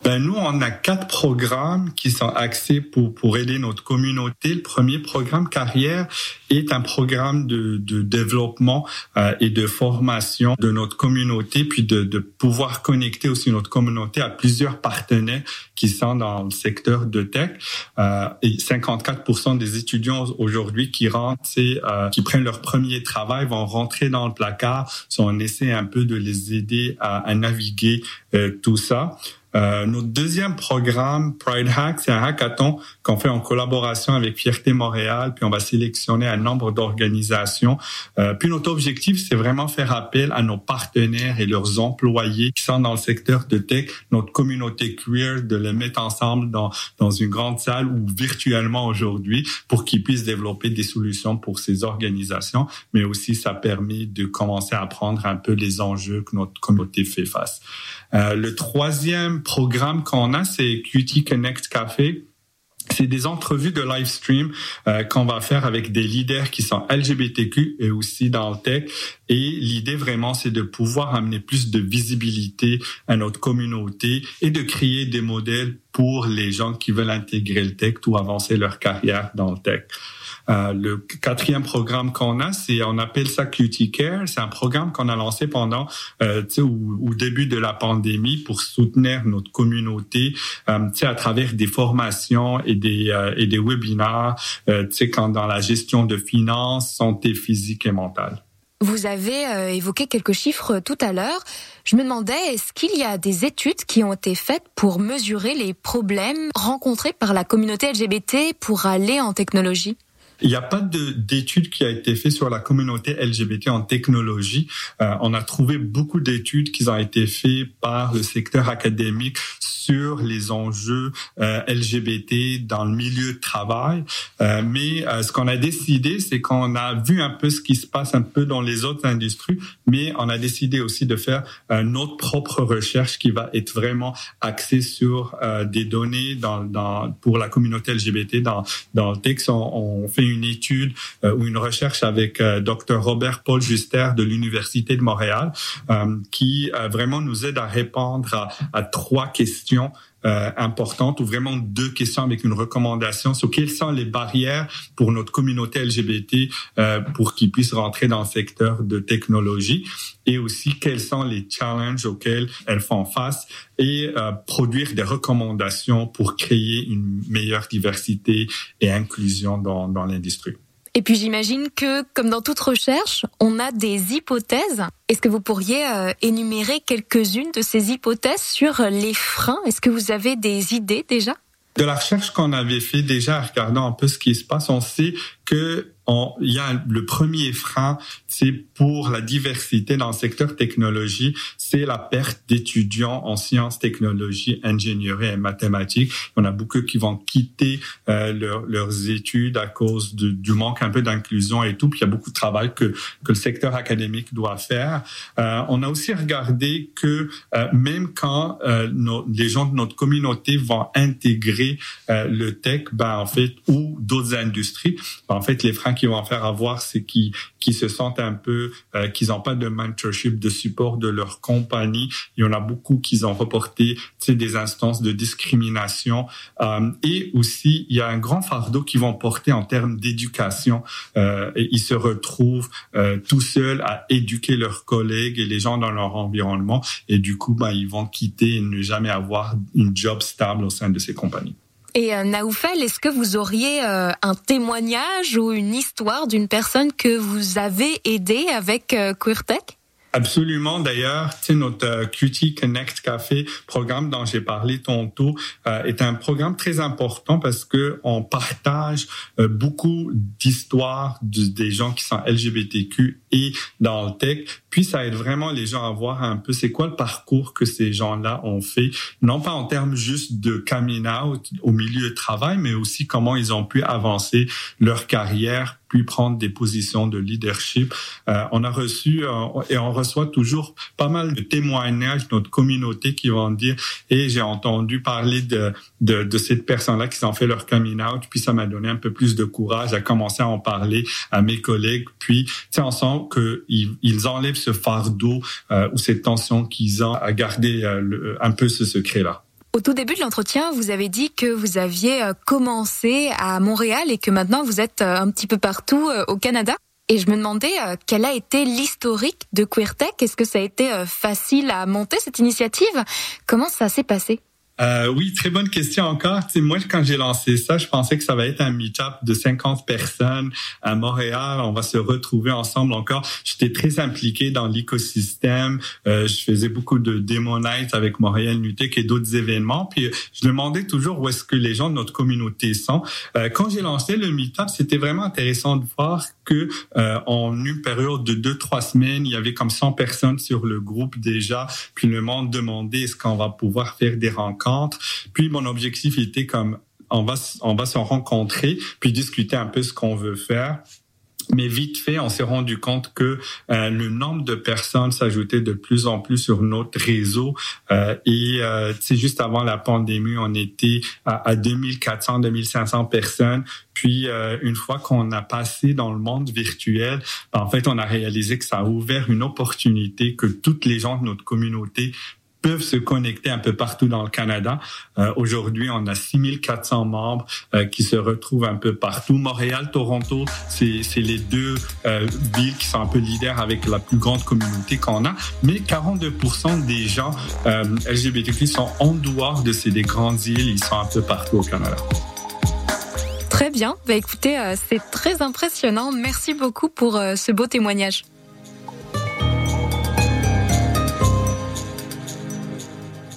Ben nous, on a quatre programmes qui sont axés pour, pour aider notre communauté. Le premier programme carrière est un programme de, de développement euh, et de formation de notre communauté, puis de, de pouvoir connecter aussi notre communauté à plusieurs partenaires qui sont dans le secteur de tech. Euh, et 54% des étudiants aujourd'hui qui rentrent, euh, qui prennent leur premier travail, vont rentrer dans le placard. So on essaie un peu de les aider à, à naviguer euh, tout ça. Euh, notre deuxième programme, Pride Hack, c'est un hackathon qu'on fait en collaboration avec Fierté Montréal, puis on va sélectionner un nombre d'organisations. Euh, puis notre objectif, c'est vraiment faire appel à nos partenaires et leurs employés qui sont dans le secteur de tech, notre communauté queer, de les mettre ensemble dans, dans une grande salle ou virtuellement aujourd'hui pour qu'ils puissent développer des solutions pour ces organisations, mais aussi ça permet de commencer à apprendre un peu les enjeux que notre communauté fait face. Euh, le troisième programme qu'on a, c'est Cutie Connect Café. C'est des entrevues de live stream euh, qu'on va faire avec des leaders qui sont LGBTQ et aussi dans le tech. Et l'idée vraiment, c'est de pouvoir amener plus de visibilité à notre communauté et de créer des modèles pour les gens qui veulent intégrer le tech ou avancer leur carrière dans le tech. Euh, le quatrième programme qu'on a, c'est on appelle ça Cutie Care. C'est un programme qu'on a lancé pendant euh, au, au, début de la pandémie pour soutenir notre communauté, euh, à travers des formations et des euh, et des webinaires, euh, quand dans la gestion de finances, santé physique et mentale. Vous avez évoqué quelques chiffres tout à l'heure. Je me demandais, est-ce qu'il y a des études qui ont été faites pour mesurer les problèmes rencontrés par la communauté LGBT pour aller en technologie? Il n'y a pas d'études qui a été fait sur la communauté LGBT en technologie. Euh, on a trouvé beaucoup d'études qui ont été faites par le secteur académique sur les enjeux euh, LGBT dans le milieu de travail. Euh, mais euh, ce qu'on a décidé, c'est qu'on a vu un peu ce qui se passe un peu dans les autres industries, mais on a décidé aussi de faire notre propre recherche qui va être vraiment axée sur des données dans, dans, pour la communauté LGBT dans, dans le texte. On, on fait une étude ou une recherche avec Dr Robert Paul Juster de l'Université de Montréal qui vraiment nous aide à répondre à, à trois questions euh, importante ou vraiment deux questions avec une recommandation sur quelles sont les barrières pour notre communauté LGBT euh, pour qu'ils puissent rentrer dans le secteur de technologie et aussi quels sont les challenges auxquels elles font face et euh, produire des recommandations pour créer une meilleure diversité et inclusion dans, dans l'industrie. Et puis j'imagine que, comme dans toute recherche, on a des hypothèses. Est-ce que vous pourriez euh, énumérer quelques-unes de ces hypothèses sur les freins? Est-ce que vous avez des idées déjà? De la recherche qu'on avait fait déjà, regardant un peu ce qui se passe, on sait que il y a le premier frein, c'est pour la diversité dans le secteur technologie, c'est la perte d'étudiants en sciences, technologies, ingénierie et mathématiques. On a beaucoup qui vont quitter euh, leurs études à cause du manque un peu d'inclusion et tout. Puis il y a beaucoup de travail que, que le secteur académique doit faire. Euh, on a aussi regardé que euh, même quand euh, nos, les gens de notre communauté vont intégrer euh, le tech, ben en fait ou d'autres industries, ben, en fait les freins qu'ils vont faire avoir, c'est qu'ils qui se sentent un peu, euh, qu'ils n'ont pas de mentorship, de support de leur compagnie. Il y en a beaucoup qui ont reporté des instances de discrimination. Euh, et aussi, il y a un grand fardeau qu'ils vont porter en termes d'éducation. Euh, ils se retrouvent euh, tout seuls à éduquer leurs collègues et les gens dans leur environnement. Et du coup, ben, ils vont quitter et ne jamais avoir une job stable au sein de ces compagnies. Et euh, Naoufel, est-ce que vous auriez euh, un témoignage ou une histoire d'une personne que vous avez aidée avec euh, QueerTech Absolument. D'ailleurs, notre QT Connect Café programme dont j'ai parlé tantôt euh, est un programme très important parce que on partage beaucoup d'histoires des gens qui sont LGBTQ et dans le tech. Puis ça aide vraiment les gens à voir un peu c'est quoi le parcours que ces gens-là ont fait, non pas en termes juste de coming out au milieu de travail, mais aussi comment ils ont pu avancer leur carrière puis prendre des positions de leadership. Euh, on a reçu euh, et on reçoit toujours pas mal de témoignages de notre communauté qui vont dire et j'ai entendu parler de, de, de cette personne-là qui s'en fait leur coming out, puis ça m'a donné un peu plus de courage à commencer à en parler à mes collègues. Puis, tu qu'ils ils enlèvent ce fardeau euh, ou cette tension qu'ils ont à garder euh, un peu ce secret-là. Au tout début de l'entretien, vous avez dit que vous aviez euh, commencé à Montréal et que maintenant vous êtes euh, un petit peu partout euh, au Canada. Et je me demandais quel a été l'historique de QueerTech? Est-ce que ça a été facile à monter cette initiative? Comment ça s'est passé? Euh, oui, très bonne question encore. Tu moi, quand j'ai lancé ça, je pensais que ça va être un meet-up de 50 personnes à Montréal. On va se retrouver ensemble encore. J'étais très impliqué dans l'écosystème. Euh, je faisais beaucoup de demo nights avec Montréal Nutec et d'autres événements. Puis je demandais toujours où est-ce que les gens de notre communauté sont. Euh, quand j'ai lancé le meet-up, c'était vraiment intéressant de voir que euh, en une période de deux trois semaines, il y avait comme 100 personnes sur le groupe déjà. Puis le monde demandait est-ce qu'on va pouvoir faire des rencontres. Puis mon objectif était comme on va on va se rencontrer puis discuter un peu ce qu'on veut faire mais vite fait, on s'est rendu compte que euh, le nombre de personnes s'ajoutait de plus en plus sur notre réseau. Euh, et euh, juste avant la pandémie, on était à, à 2400, 2500 personnes. Puis euh, une fois qu'on a passé dans le monde virtuel, ben, en fait, on a réalisé que ça a ouvert une opportunité que toutes les gens de notre communauté peuvent se connecter un peu partout dans le Canada. Euh, Aujourd'hui, on a 6400 membres euh, qui se retrouvent un peu partout. Montréal, Toronto, c'est les deux euh, villes qui sont un peu leaders avec la plus grande communauté qu'on a. Mais 42% des gens LGBTQ sont en dehors de ces des grandes îles. Ils sont un peu partout au Canada. Très bien. Bah, écoutez, c'est très impressionnant. Merci beaucoup pour ce beau témoignage.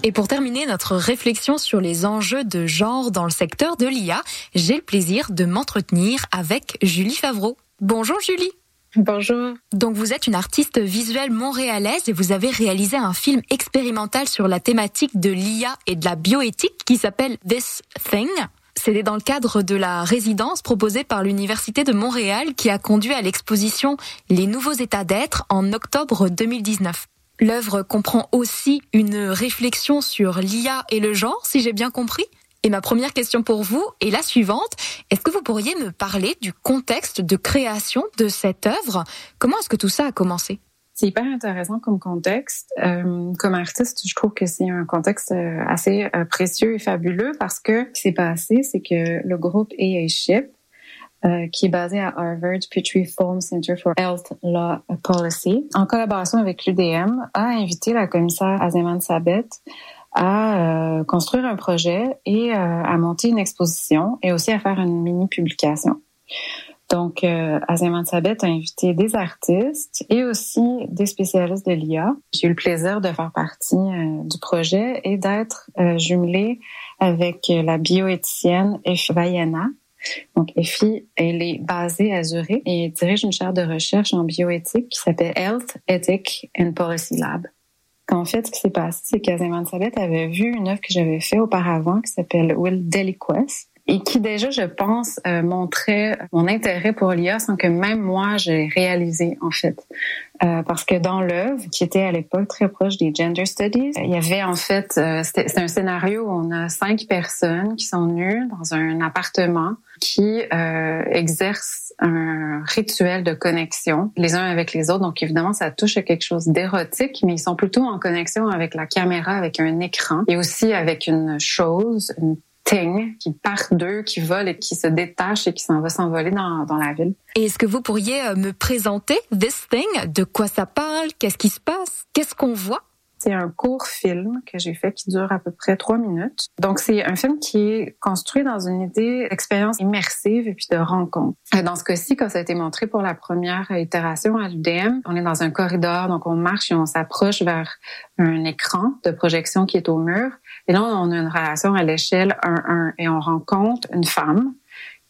Et pour terminer notre réflexion sur les enjeux de genre dans le secteur de l'IA, j'ai le plaisir de m'entretenir avec Julie Favreau. Bonjour Julie. Bonjour. Donc vous êtes une artiste visuelle montréalaise et vous avez réalisé un film expérimental sur la thématique de l'IA et de la bioéthique qui s'appelle This Thing. C'était dans le cadre de la résidence proposée par l'Université de Montréal qui a conduit à l'exposition Les nouveaux états d'être en octobre 2019. L'œuvre comprend aussi une réflexion sur l'IA et le genre, si j'ai bien compris. Et ma première question pour vous est la suivante. Est-ce que vous pourriez me parler du contexte de création de cette œuvre? Comment est-ce que tout ça a commencé? C'est hyper intéressant comme contexte. Euh, comme artiste, je trouve que c'est un contexte euh, assez euh, précieux et fabuleux parce que ce qui s'est passé, c'est que le groupe AA Ship euh, qui est basé à Harvard Petrie Foam Center for Health Law Policy, en collaboration avec l'UDM, a invité la commissaire Azeman Sabet à euh, construire un projet et euh, à monter une exposition et aussi à faire une mini publication. Donc, euh, Azeman Sabet a invité des artistes et aussi des spécialistes de l'IA. J'ai eu le plaisir de faire partie du projet et d'être jumelée avec la bioéthicienne Efi Vaiana, donc, Effie, elle est basée à Zurich et dirige une chaire de recherche en bioéthique qui s'appelle Health, Ethic and Policy Lab. En fait, ce qui s'est passé, c'est qu'Azeman Sabet avait vu une œuvre que j'avais faite auparavant qui s'appelle Will Deliquest et qui déjà, je pense, euh, montrait mon intérêt pour l'IA sans que même moi, j'ai réalisé, en fait. Euh, parce que dans l'œuvre, qui était à l'époque très proche des gender studies, il y avait en fait, euh, c'était un scénario où on a cinq personnes qui sont nues dans un appartement qui euh, exercent un rituel de connexion les uns avec les autres. Donc évidemment, ça touche à quelque chose d'érotique, mais ils sont plutôt en connexion avec la caméra, avec un écran et aussi avec une chose, une qui part d'eux, qui vole et qui se détache et qui s'en va s'envoler dans, dans la ville. Et est-ce que vous pourriez euh, me présenter this thing? De quoi ça parle? Qu'est-ce qui se passe? Qu'est-ce qu'on voit? C'est un court film que j'ai fait qui dure à peu près trois minutes. Donc, c'est un film qui est construit dans une idée d'expérience immersive et puis de rencontre. Euh, dans ce cas-ci, quand ça a été montré pour la première itération à l'UDM, on est dans un corridor, donc on marche et on s'approche vers un écran de projection qui est au mur. Et là, on a une relation à l'échelle 1-1 et on rencontre une femme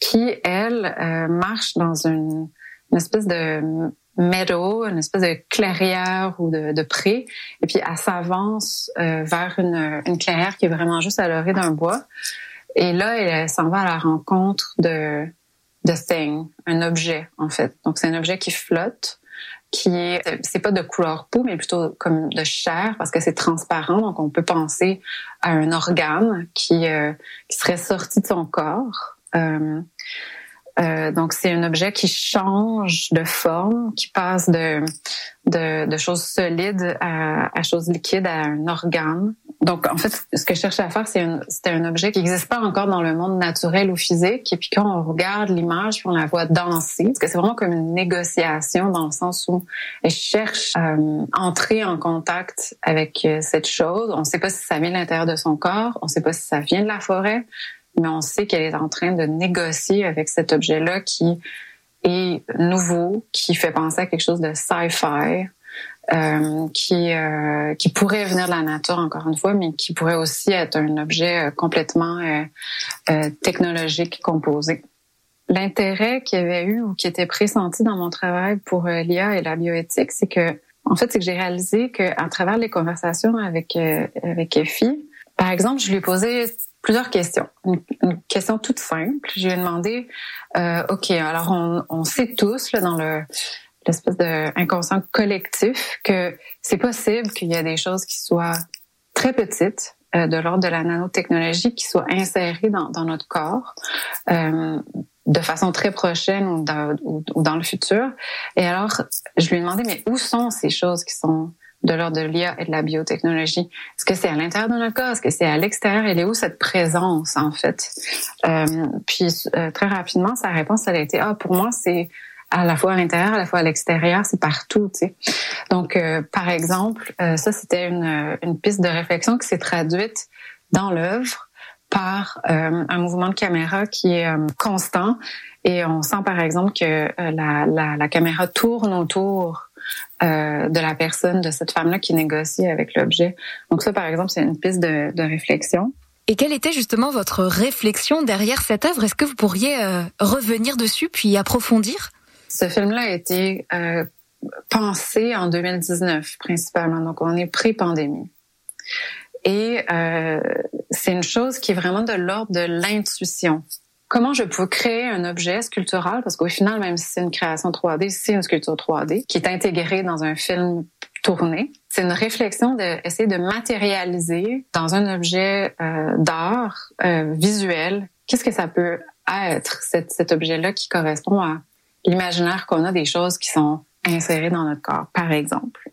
qui, elle, euh, marche dans une, une espèce de meadow, une espèce de clairière ou de, pré, et puis elle s'avance euh, vers une, une, clairière qui est vraiment juste à l'orée d'un bois. Et là, elle, s'en va à la rencontre de de thing, un objet en fait. Donc c'est un objet qui flotte, qui est c'est pas de couleur peau, mais plutôt comme de chair parce que c'est transparent. Donc on peut penser à un organe qui euh, qui serait sorti de son corps. Euh, euh, donc, c'est un objet qui change de forme, qui passe de, choses solides à, choses liquides, à un organe. Donc, en fait, ce que je cherchais à faire, c'est c'était un objet qui n'existe pas encore dans le monde naturel ou physique. Et puis, quand on regarde l'image, on la voit danser, parce que c'est vraiment comme une négociation dans le sens où elle cherche à euh, entrer en contact avec euh, cette chose. On ne sait pas si ça vient de l'intérieur de son corps, on ne sait pas si ça vient de la forêt mais on sait qu'elle est en train de négocier avec cet objet-là qui est nouveau, qui fait penser à quelque chose de sci-fi, euh, qui euh, qui pourrait venir de la nature encore une fois, mais qui pourrait aussi être un objet euh, complètement technologique composé. L'intérêt qu'il y avait eu ou qui était pressenti dans mon travail pour l'IA et la bioéthique, c'est que en fait, c'est que j'ai réalisé que à travers les conversations avec avec Effie, par exemple, je lui ai posé plusieurs questions. Une, question toute simple. Je lui ai demandé, euh, OK, alors on, on sait tous là, dans le l'espèce d'inconscient collectif que c'est possible qu'il y ait des choses qui soient très petites, euh, de l'ordre de la nanotechnologie, qui soient insérées dans, dans notre corps. Euh, de façon très prochaine ou dans, ou dans, le futur. Et alors, je lui ai demandé, mais où sont ces choses qui sont de l'ordre de l'IA et de la biotechnologie. Est-ce que c'est à l'intérieur de notre corps? Est-ce que c'est à l'extérieur? Elle est où cette présence, en fait? Euh, puis, euh, très rapidement, sa réponse, elle a été, ah, pour moi, c'est à la fois à l'intérieur, à la fois à l'extérieur, c'est partout, tu sais. Donc, euh, par exemple, euh, ça, c'était une, une piste de réflexion qui s'est traduite dans l'œuvre par un mouvement de caméra qui est constant et on sent par exemple que la, la, la caméra tourne autour euh, de la personne, de cette femme-là qui négocie avec l'objet. Donc ça, par exemple, c'est une piste de, de, réflexion. Et quelle était justement votre réflexion derrière cette œuvre? Est-ce que vous pourriez euh, revenir dessus puis approfondir? Ce film-là a été euh, pensé en 2019 principalement, donc on est pré-pandémie. Et c'est une chose qui est vraiment de l'ordre de l'intuition comment je peux créer un objet sculptural, parce qu'au final, même si c'est une création 3D, c'est une sculpture 3D qui est intégrée dans un film tourné. C'est une réflexion d'essayer de, matérialiser dans un objet euh, d'art euh, visuel, qu'est-ce que ça peut être, cet, cet objet-là qui correspond à l'imaginaire qu'on a des choses qui sont insérées dans notre corps, par exemple.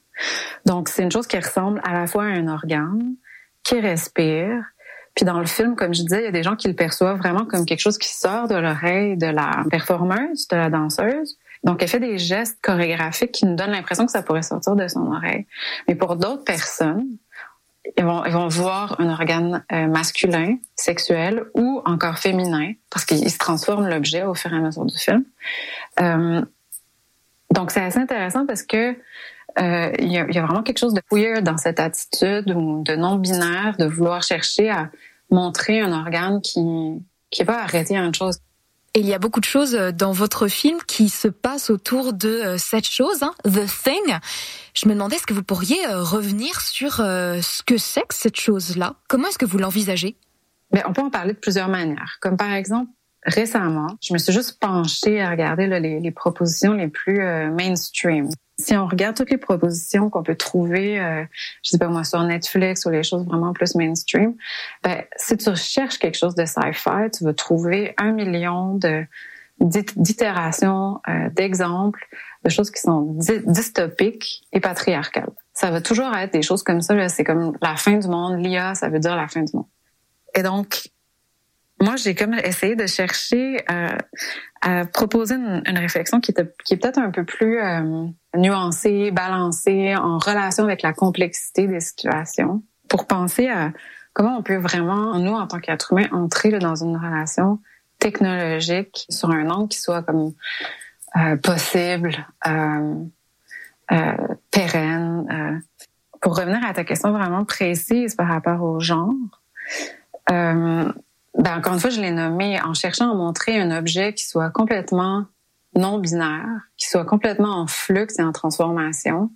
Donc, c'est une chose qui ressemble à la fois à un organe, qui respire, puis dans le film, comme je disais, il y a des gens qui le perçoivent vraiment comme quelque chose qui sort de l'oreille de la performeuse, de la danseuse. Donc, elle fait des gestes chorégraphiques qui nous donnent l'impression que ça pourrait sortir de son oreille. Mais pour d'autres personnes, ils vont, ils vont voir un organe euh, masculin, sexuel ou encore féminin, parce qu'il se transforme l'objet au fur et à mesure du film. Euh, donc, c'est assez intéressant parce que euh, il y, a, y, a, vraiment quelque chose de weird dans cette attitude ou de non binaire de vouloir chercher à montrer un organe qui qui arrêté à une chose. Et il y a beaucoup de choses euh, dans votre film qui se passent autour de euh, cette chose, hein, The Thing. Je me demandais, est-ce que vous pourriez revenir sur ce que c'est que cette chose-là? Comment est-ce que vous l'envisagez? Ben, On peut en parler de plusieurs manières. Comme par exemple, récemment, je me suis juste penchée à regarder les, les, propositions les plus euh, mainstream. Si on regarde toutes les propositions qu'on peut trouver, euh, je sais pas moi, sur Netflix ou les choses vraiment plus mainstream, ben, si tu recherches quelque chose de sci-fi, tu vas trouver un million de d'itérations, euh, d'exemples, de choses qui sont dystopiques et patriarcales. Ça va toujours être des choses comme ça. C'est comme la fin du monde. L'IA, ça veut dire la fin du monde. Et donc, moi, j'ai comme essayé de chercher euh, à proposer une, réflexion qui, est, qui est peut-être un peu plus euh, nuancée, balancée, en relation avec la complexité des situations, pour penser à comment on peut vraiment, nous, en tant qu'être humain, entrer dans une relation technologique sur un angle qui soit comme euh, possible, euh, euh, pérenne. pour revenir à ta question vraiment précise par rapport au genre, ben encore une fois, je l'ai nommé en cherchant à montrer un objet qui soit complètement non binaire, qui soit complètement en flux et en transformation.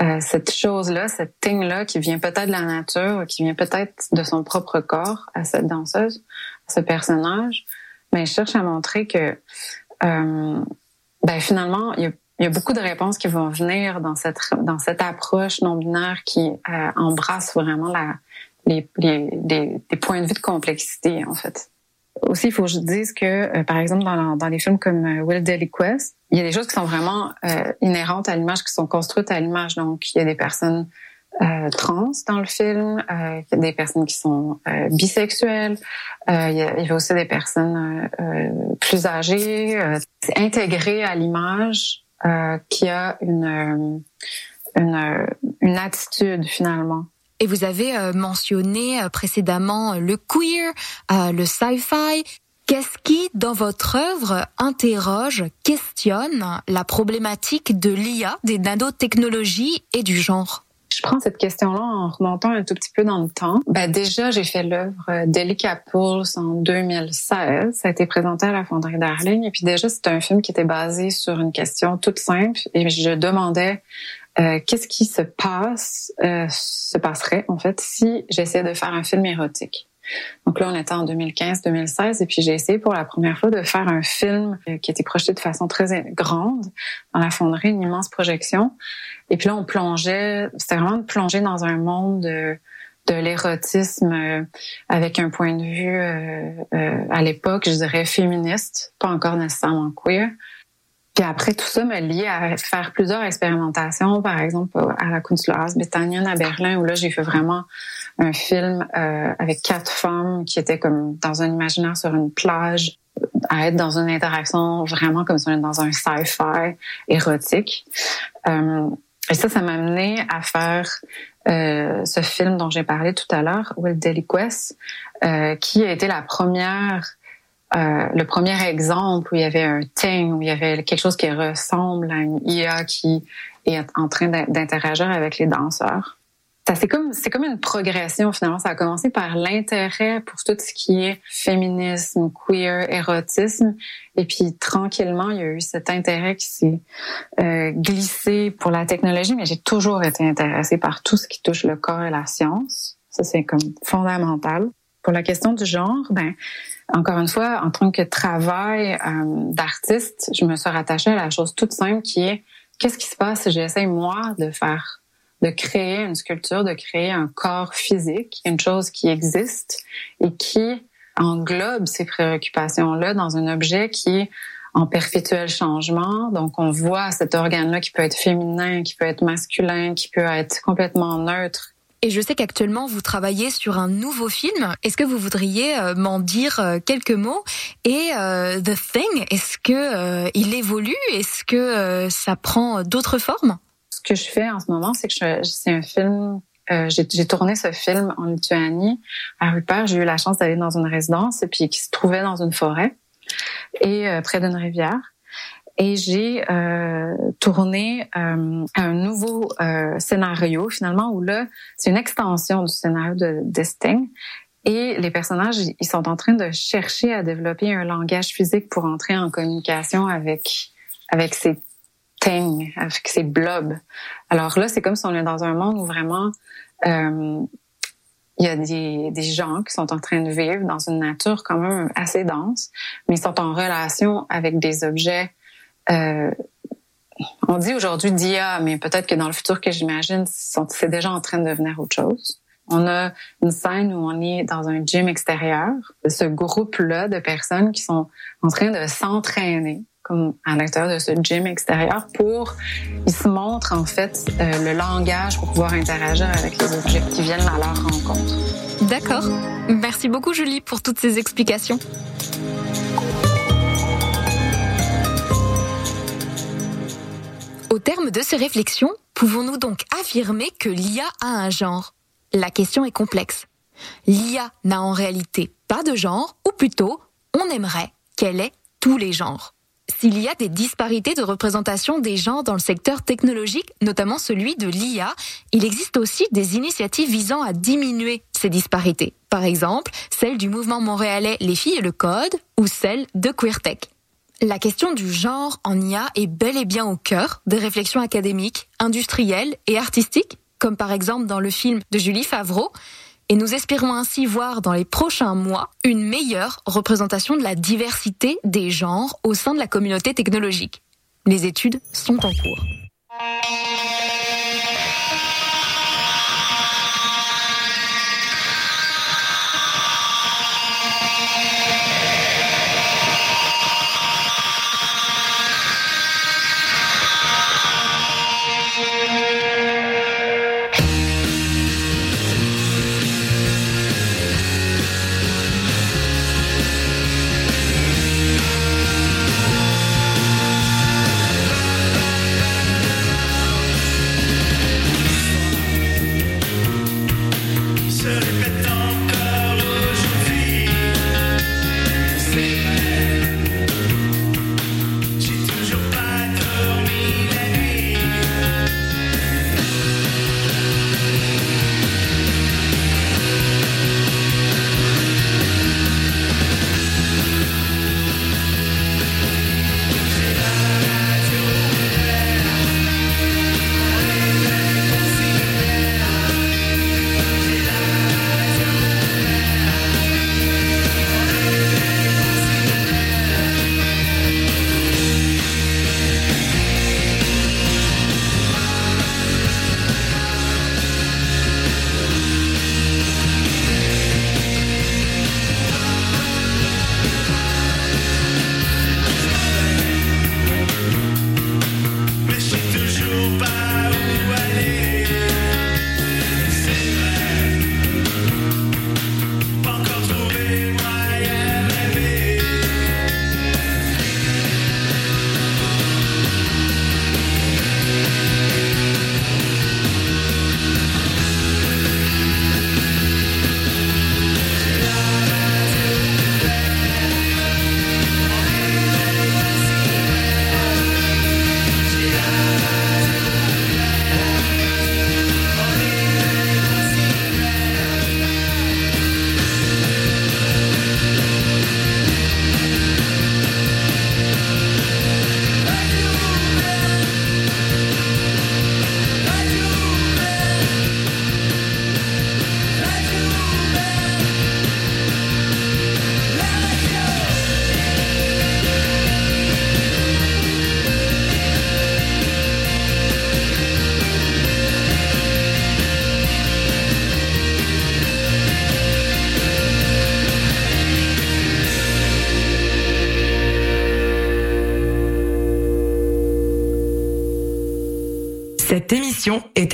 Euh, cette chose-là, cette thing-là qui vient peut-être de la nature, qui vient peut-être de son propre corps à cette danseuse, à ce personnage, mais je cherche à montrer que euh, ben finalement, il y, a, il y, a, beaucoup de réponses qui vont venir dans cette dans cette approche non binaire qui euh, embrasse vraiment la les, les, les, points de vue de complexité, en fait. Aussi, il faut que je dise que, euh, par exemple, dans, dans les films comme euh, Will Daily Quest, il y a des choses qui sont vraiment euh, inhérentes à l'image, qui sont construites à l'image. Donc, il y a des personnes trans dans le film, il y a des personnes qui sont bisexuelles, il, y a, il y a aussi des personnes plus âgées. c'est intégré à l'image qui a une, une, une attitude finalement. Et vous avez euh, mentionné euh, précédemment euh, le queer, le sci-fi. Qu'est-ce qui, dans votre œuvre, interroge, questionne la problématique de l'IA, des nanotechnologies et du genre? Je prends cette question-là en remontant un tout petit peu dans le temps. Ben déjà, j'ai fait l'œuvre Delica Pulse en 2016. Ça a été présenté à la Fonderie Darling. Et puis déjà, c'était un film qui était basé sur une question toute simple. Et je demandais euh, qu'est-ce qui se passe, euh, se passerait en fait si j'essayais de faire un film érotique? Donc là, on était en 2015-2016 et puis j'ai essayé pour la première fois de faire un film euh, qui était projeté de façon très grande dans la fonderie, une immense projection. Et puis là, on plongeait, c'était vraiment de plonger dans un monde de, de l'érotisme avec un point de vue à l'époque, je dirais féministe, pas encore nécessairement queer. Puis après, tout ça m'a lié à faire plusieurs expérimentations, par exemple à la Kunstlerhaus Bethanien à Berlin, où là, j'ai fait vraiment un film euh, avec quatre femmes qui étaient comme dans un imaginaire sur une plage, à être dans une interaction vraiment comme si on était dans un sci-fi érotique. Euh, et ça, ça m'a amené à faire euh, ce film dont j'ai parlé tout à l'heure, Will Deliquest, euh, qui a été la première euh, le premier exemple où il y avait un thing, où il y avait quelque chose qui ressemble à une IA qui est en train d'interagir avec les danseurs. Ça c'est comme c'est comme une progression finalement. Ça a commencé par l'intérêt pour tout ce qui est féminisme, queer, érotisme, et puis tranquillement il y a eu cet intérêt qui s'est euh, glissé pour la technologie. Mais j'ai toujours été intéressée par tout ce qui touche le corps et la science. Ça c'est comme fondamental. Pour la question du genre, ben encore une fois, en tant que travail euh, d'artiste, je me suis rattachée à la chose toute simple qui est qu'est-ce qui se passe si j'essaie moi de faire, de créer une sculpture, de créer un corps physique, une chose qui existe et qui englobe ces préoccupations-là dans un objet qui est en perpétuel changement. Donc, on voit cet organe-là qui peut être féminin, qui peut être masculin, qui peut être complètement neutre, et je sais qu'actuellement vous travaillez sur un nouveau film. Est-ce que vous voudriez euh, m'en dire euh, quelques mots? Et euh, The Thing, est-ce que il évolue? Est-ce que ça prend d'autres formes? Ce que je fais en ce moment, c'est que c'est un film. j'ai tourné ce film en Lituanie à Rupert. J'ai eu la chance d'aller dans une résidence et puis qui se trouvait dans une forêt et près d'une rivière et j'ai euh, tourné euh, un nouveau euh, scénario finalement où là c'est une extension du scénario de Destin et les personnages ils sont en train de chercher à développer un langage physique pour entrer en communication avec avec ces things, avec ces blobs. Alors là c'est comme si on est dans un monde où vraiment il y a des, des gens qui sont en train de vivre dans une nature quand même assez dense, mais ils sont en relation avec des objets. Euh, on dit aujourd'hui d'IA, mais peut-être que dans le futur que j'imagine, c'est déjà en train de devenir autre chose. On a une scène où on est dans un gym extérieur. Ce groupe-là de personnes qui sont en train de s'entraîner comme à l'intérieur de ce gym extérieur pour ils se montrent en fait euh, le langage pour pouvoir interagir avec les objets qui viennent à leur rencontre. D'accord. Merci beaucoup Julie pour toutes ces explications. Au terme de ces réflexions, pouvons-nous donc affirmer que l'IA a un genre? La question est complexe. L'IA n'a en réalité pas de genre, ou plutôt, on aimerait qu'elle ait tous les genres. S'il y a des disparités de représentation des genres dans le secteur technologique, notamment celui de l'IA, il existe aussi des initiatives visant à diminuer ces disparités. Par exemple, celle du mouvement montréalais Les filles et le code ou celle de QueerTech. La question du genre en IA est bel et bien au cœur des réflexions académiques, industrielles et artistiques, comme par exemple dans le film de Julie Favreau, et nous espérons ainsi voir dans les prochains mois une meilleure représentation de la diversité des genres au sein de la communauté technologique. Les études sont en cours.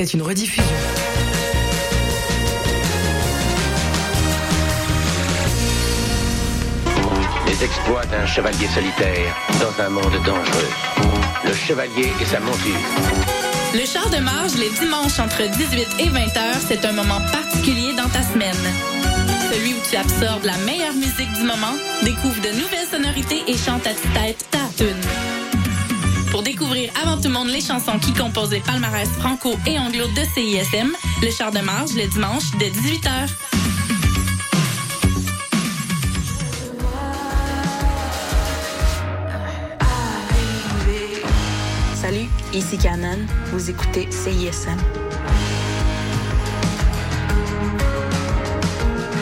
Était une rediffusion. Les exploits d'un chevalier solitaire dans un monde dangereux. Le chevalier et sa monture. Le char de marge les dimanches entre 18 et 20 heures, c'est un moment particulier dans ta semaine. Celui où tu absorbes la meilleure musique du moment, découvre de nouvelles sonorités et chante à tête ta tune. Découvrir avant tout le monde les chansons qui composent les palmarès franco et anglo de CISM, le char de marge le dimanche de 18h. Salut, ici Canon. Vous écoutez CISM.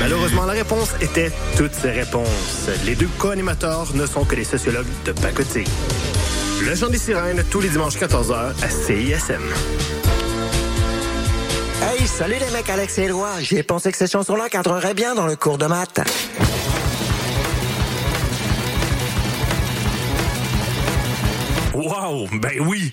Malheureusement, la réponse était toutes ces réponses. Les deux co-animateurs ne sont que des sociologues de pacotille. Le Chant des Sirènes, tous les dimanches 14h à CISM. Hey, salut les mecs, Alex et Éloi. J'ai pensé que cette chanson-là cadrerait bien dans le cours de maths. Wow, ben oui!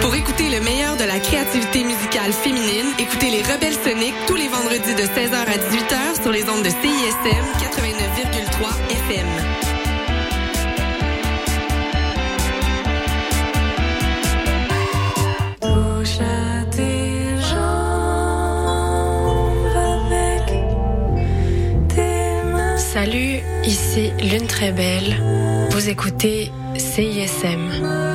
Pour écouter le meilleur de la créativité musicale féminine, écoutez les Rebelles Soniques tous les vendredis de 16h à 18h sur les ondes de CISM 89,3 FM. Salut, ici Lune Très Belle. Vous écoutez CISM.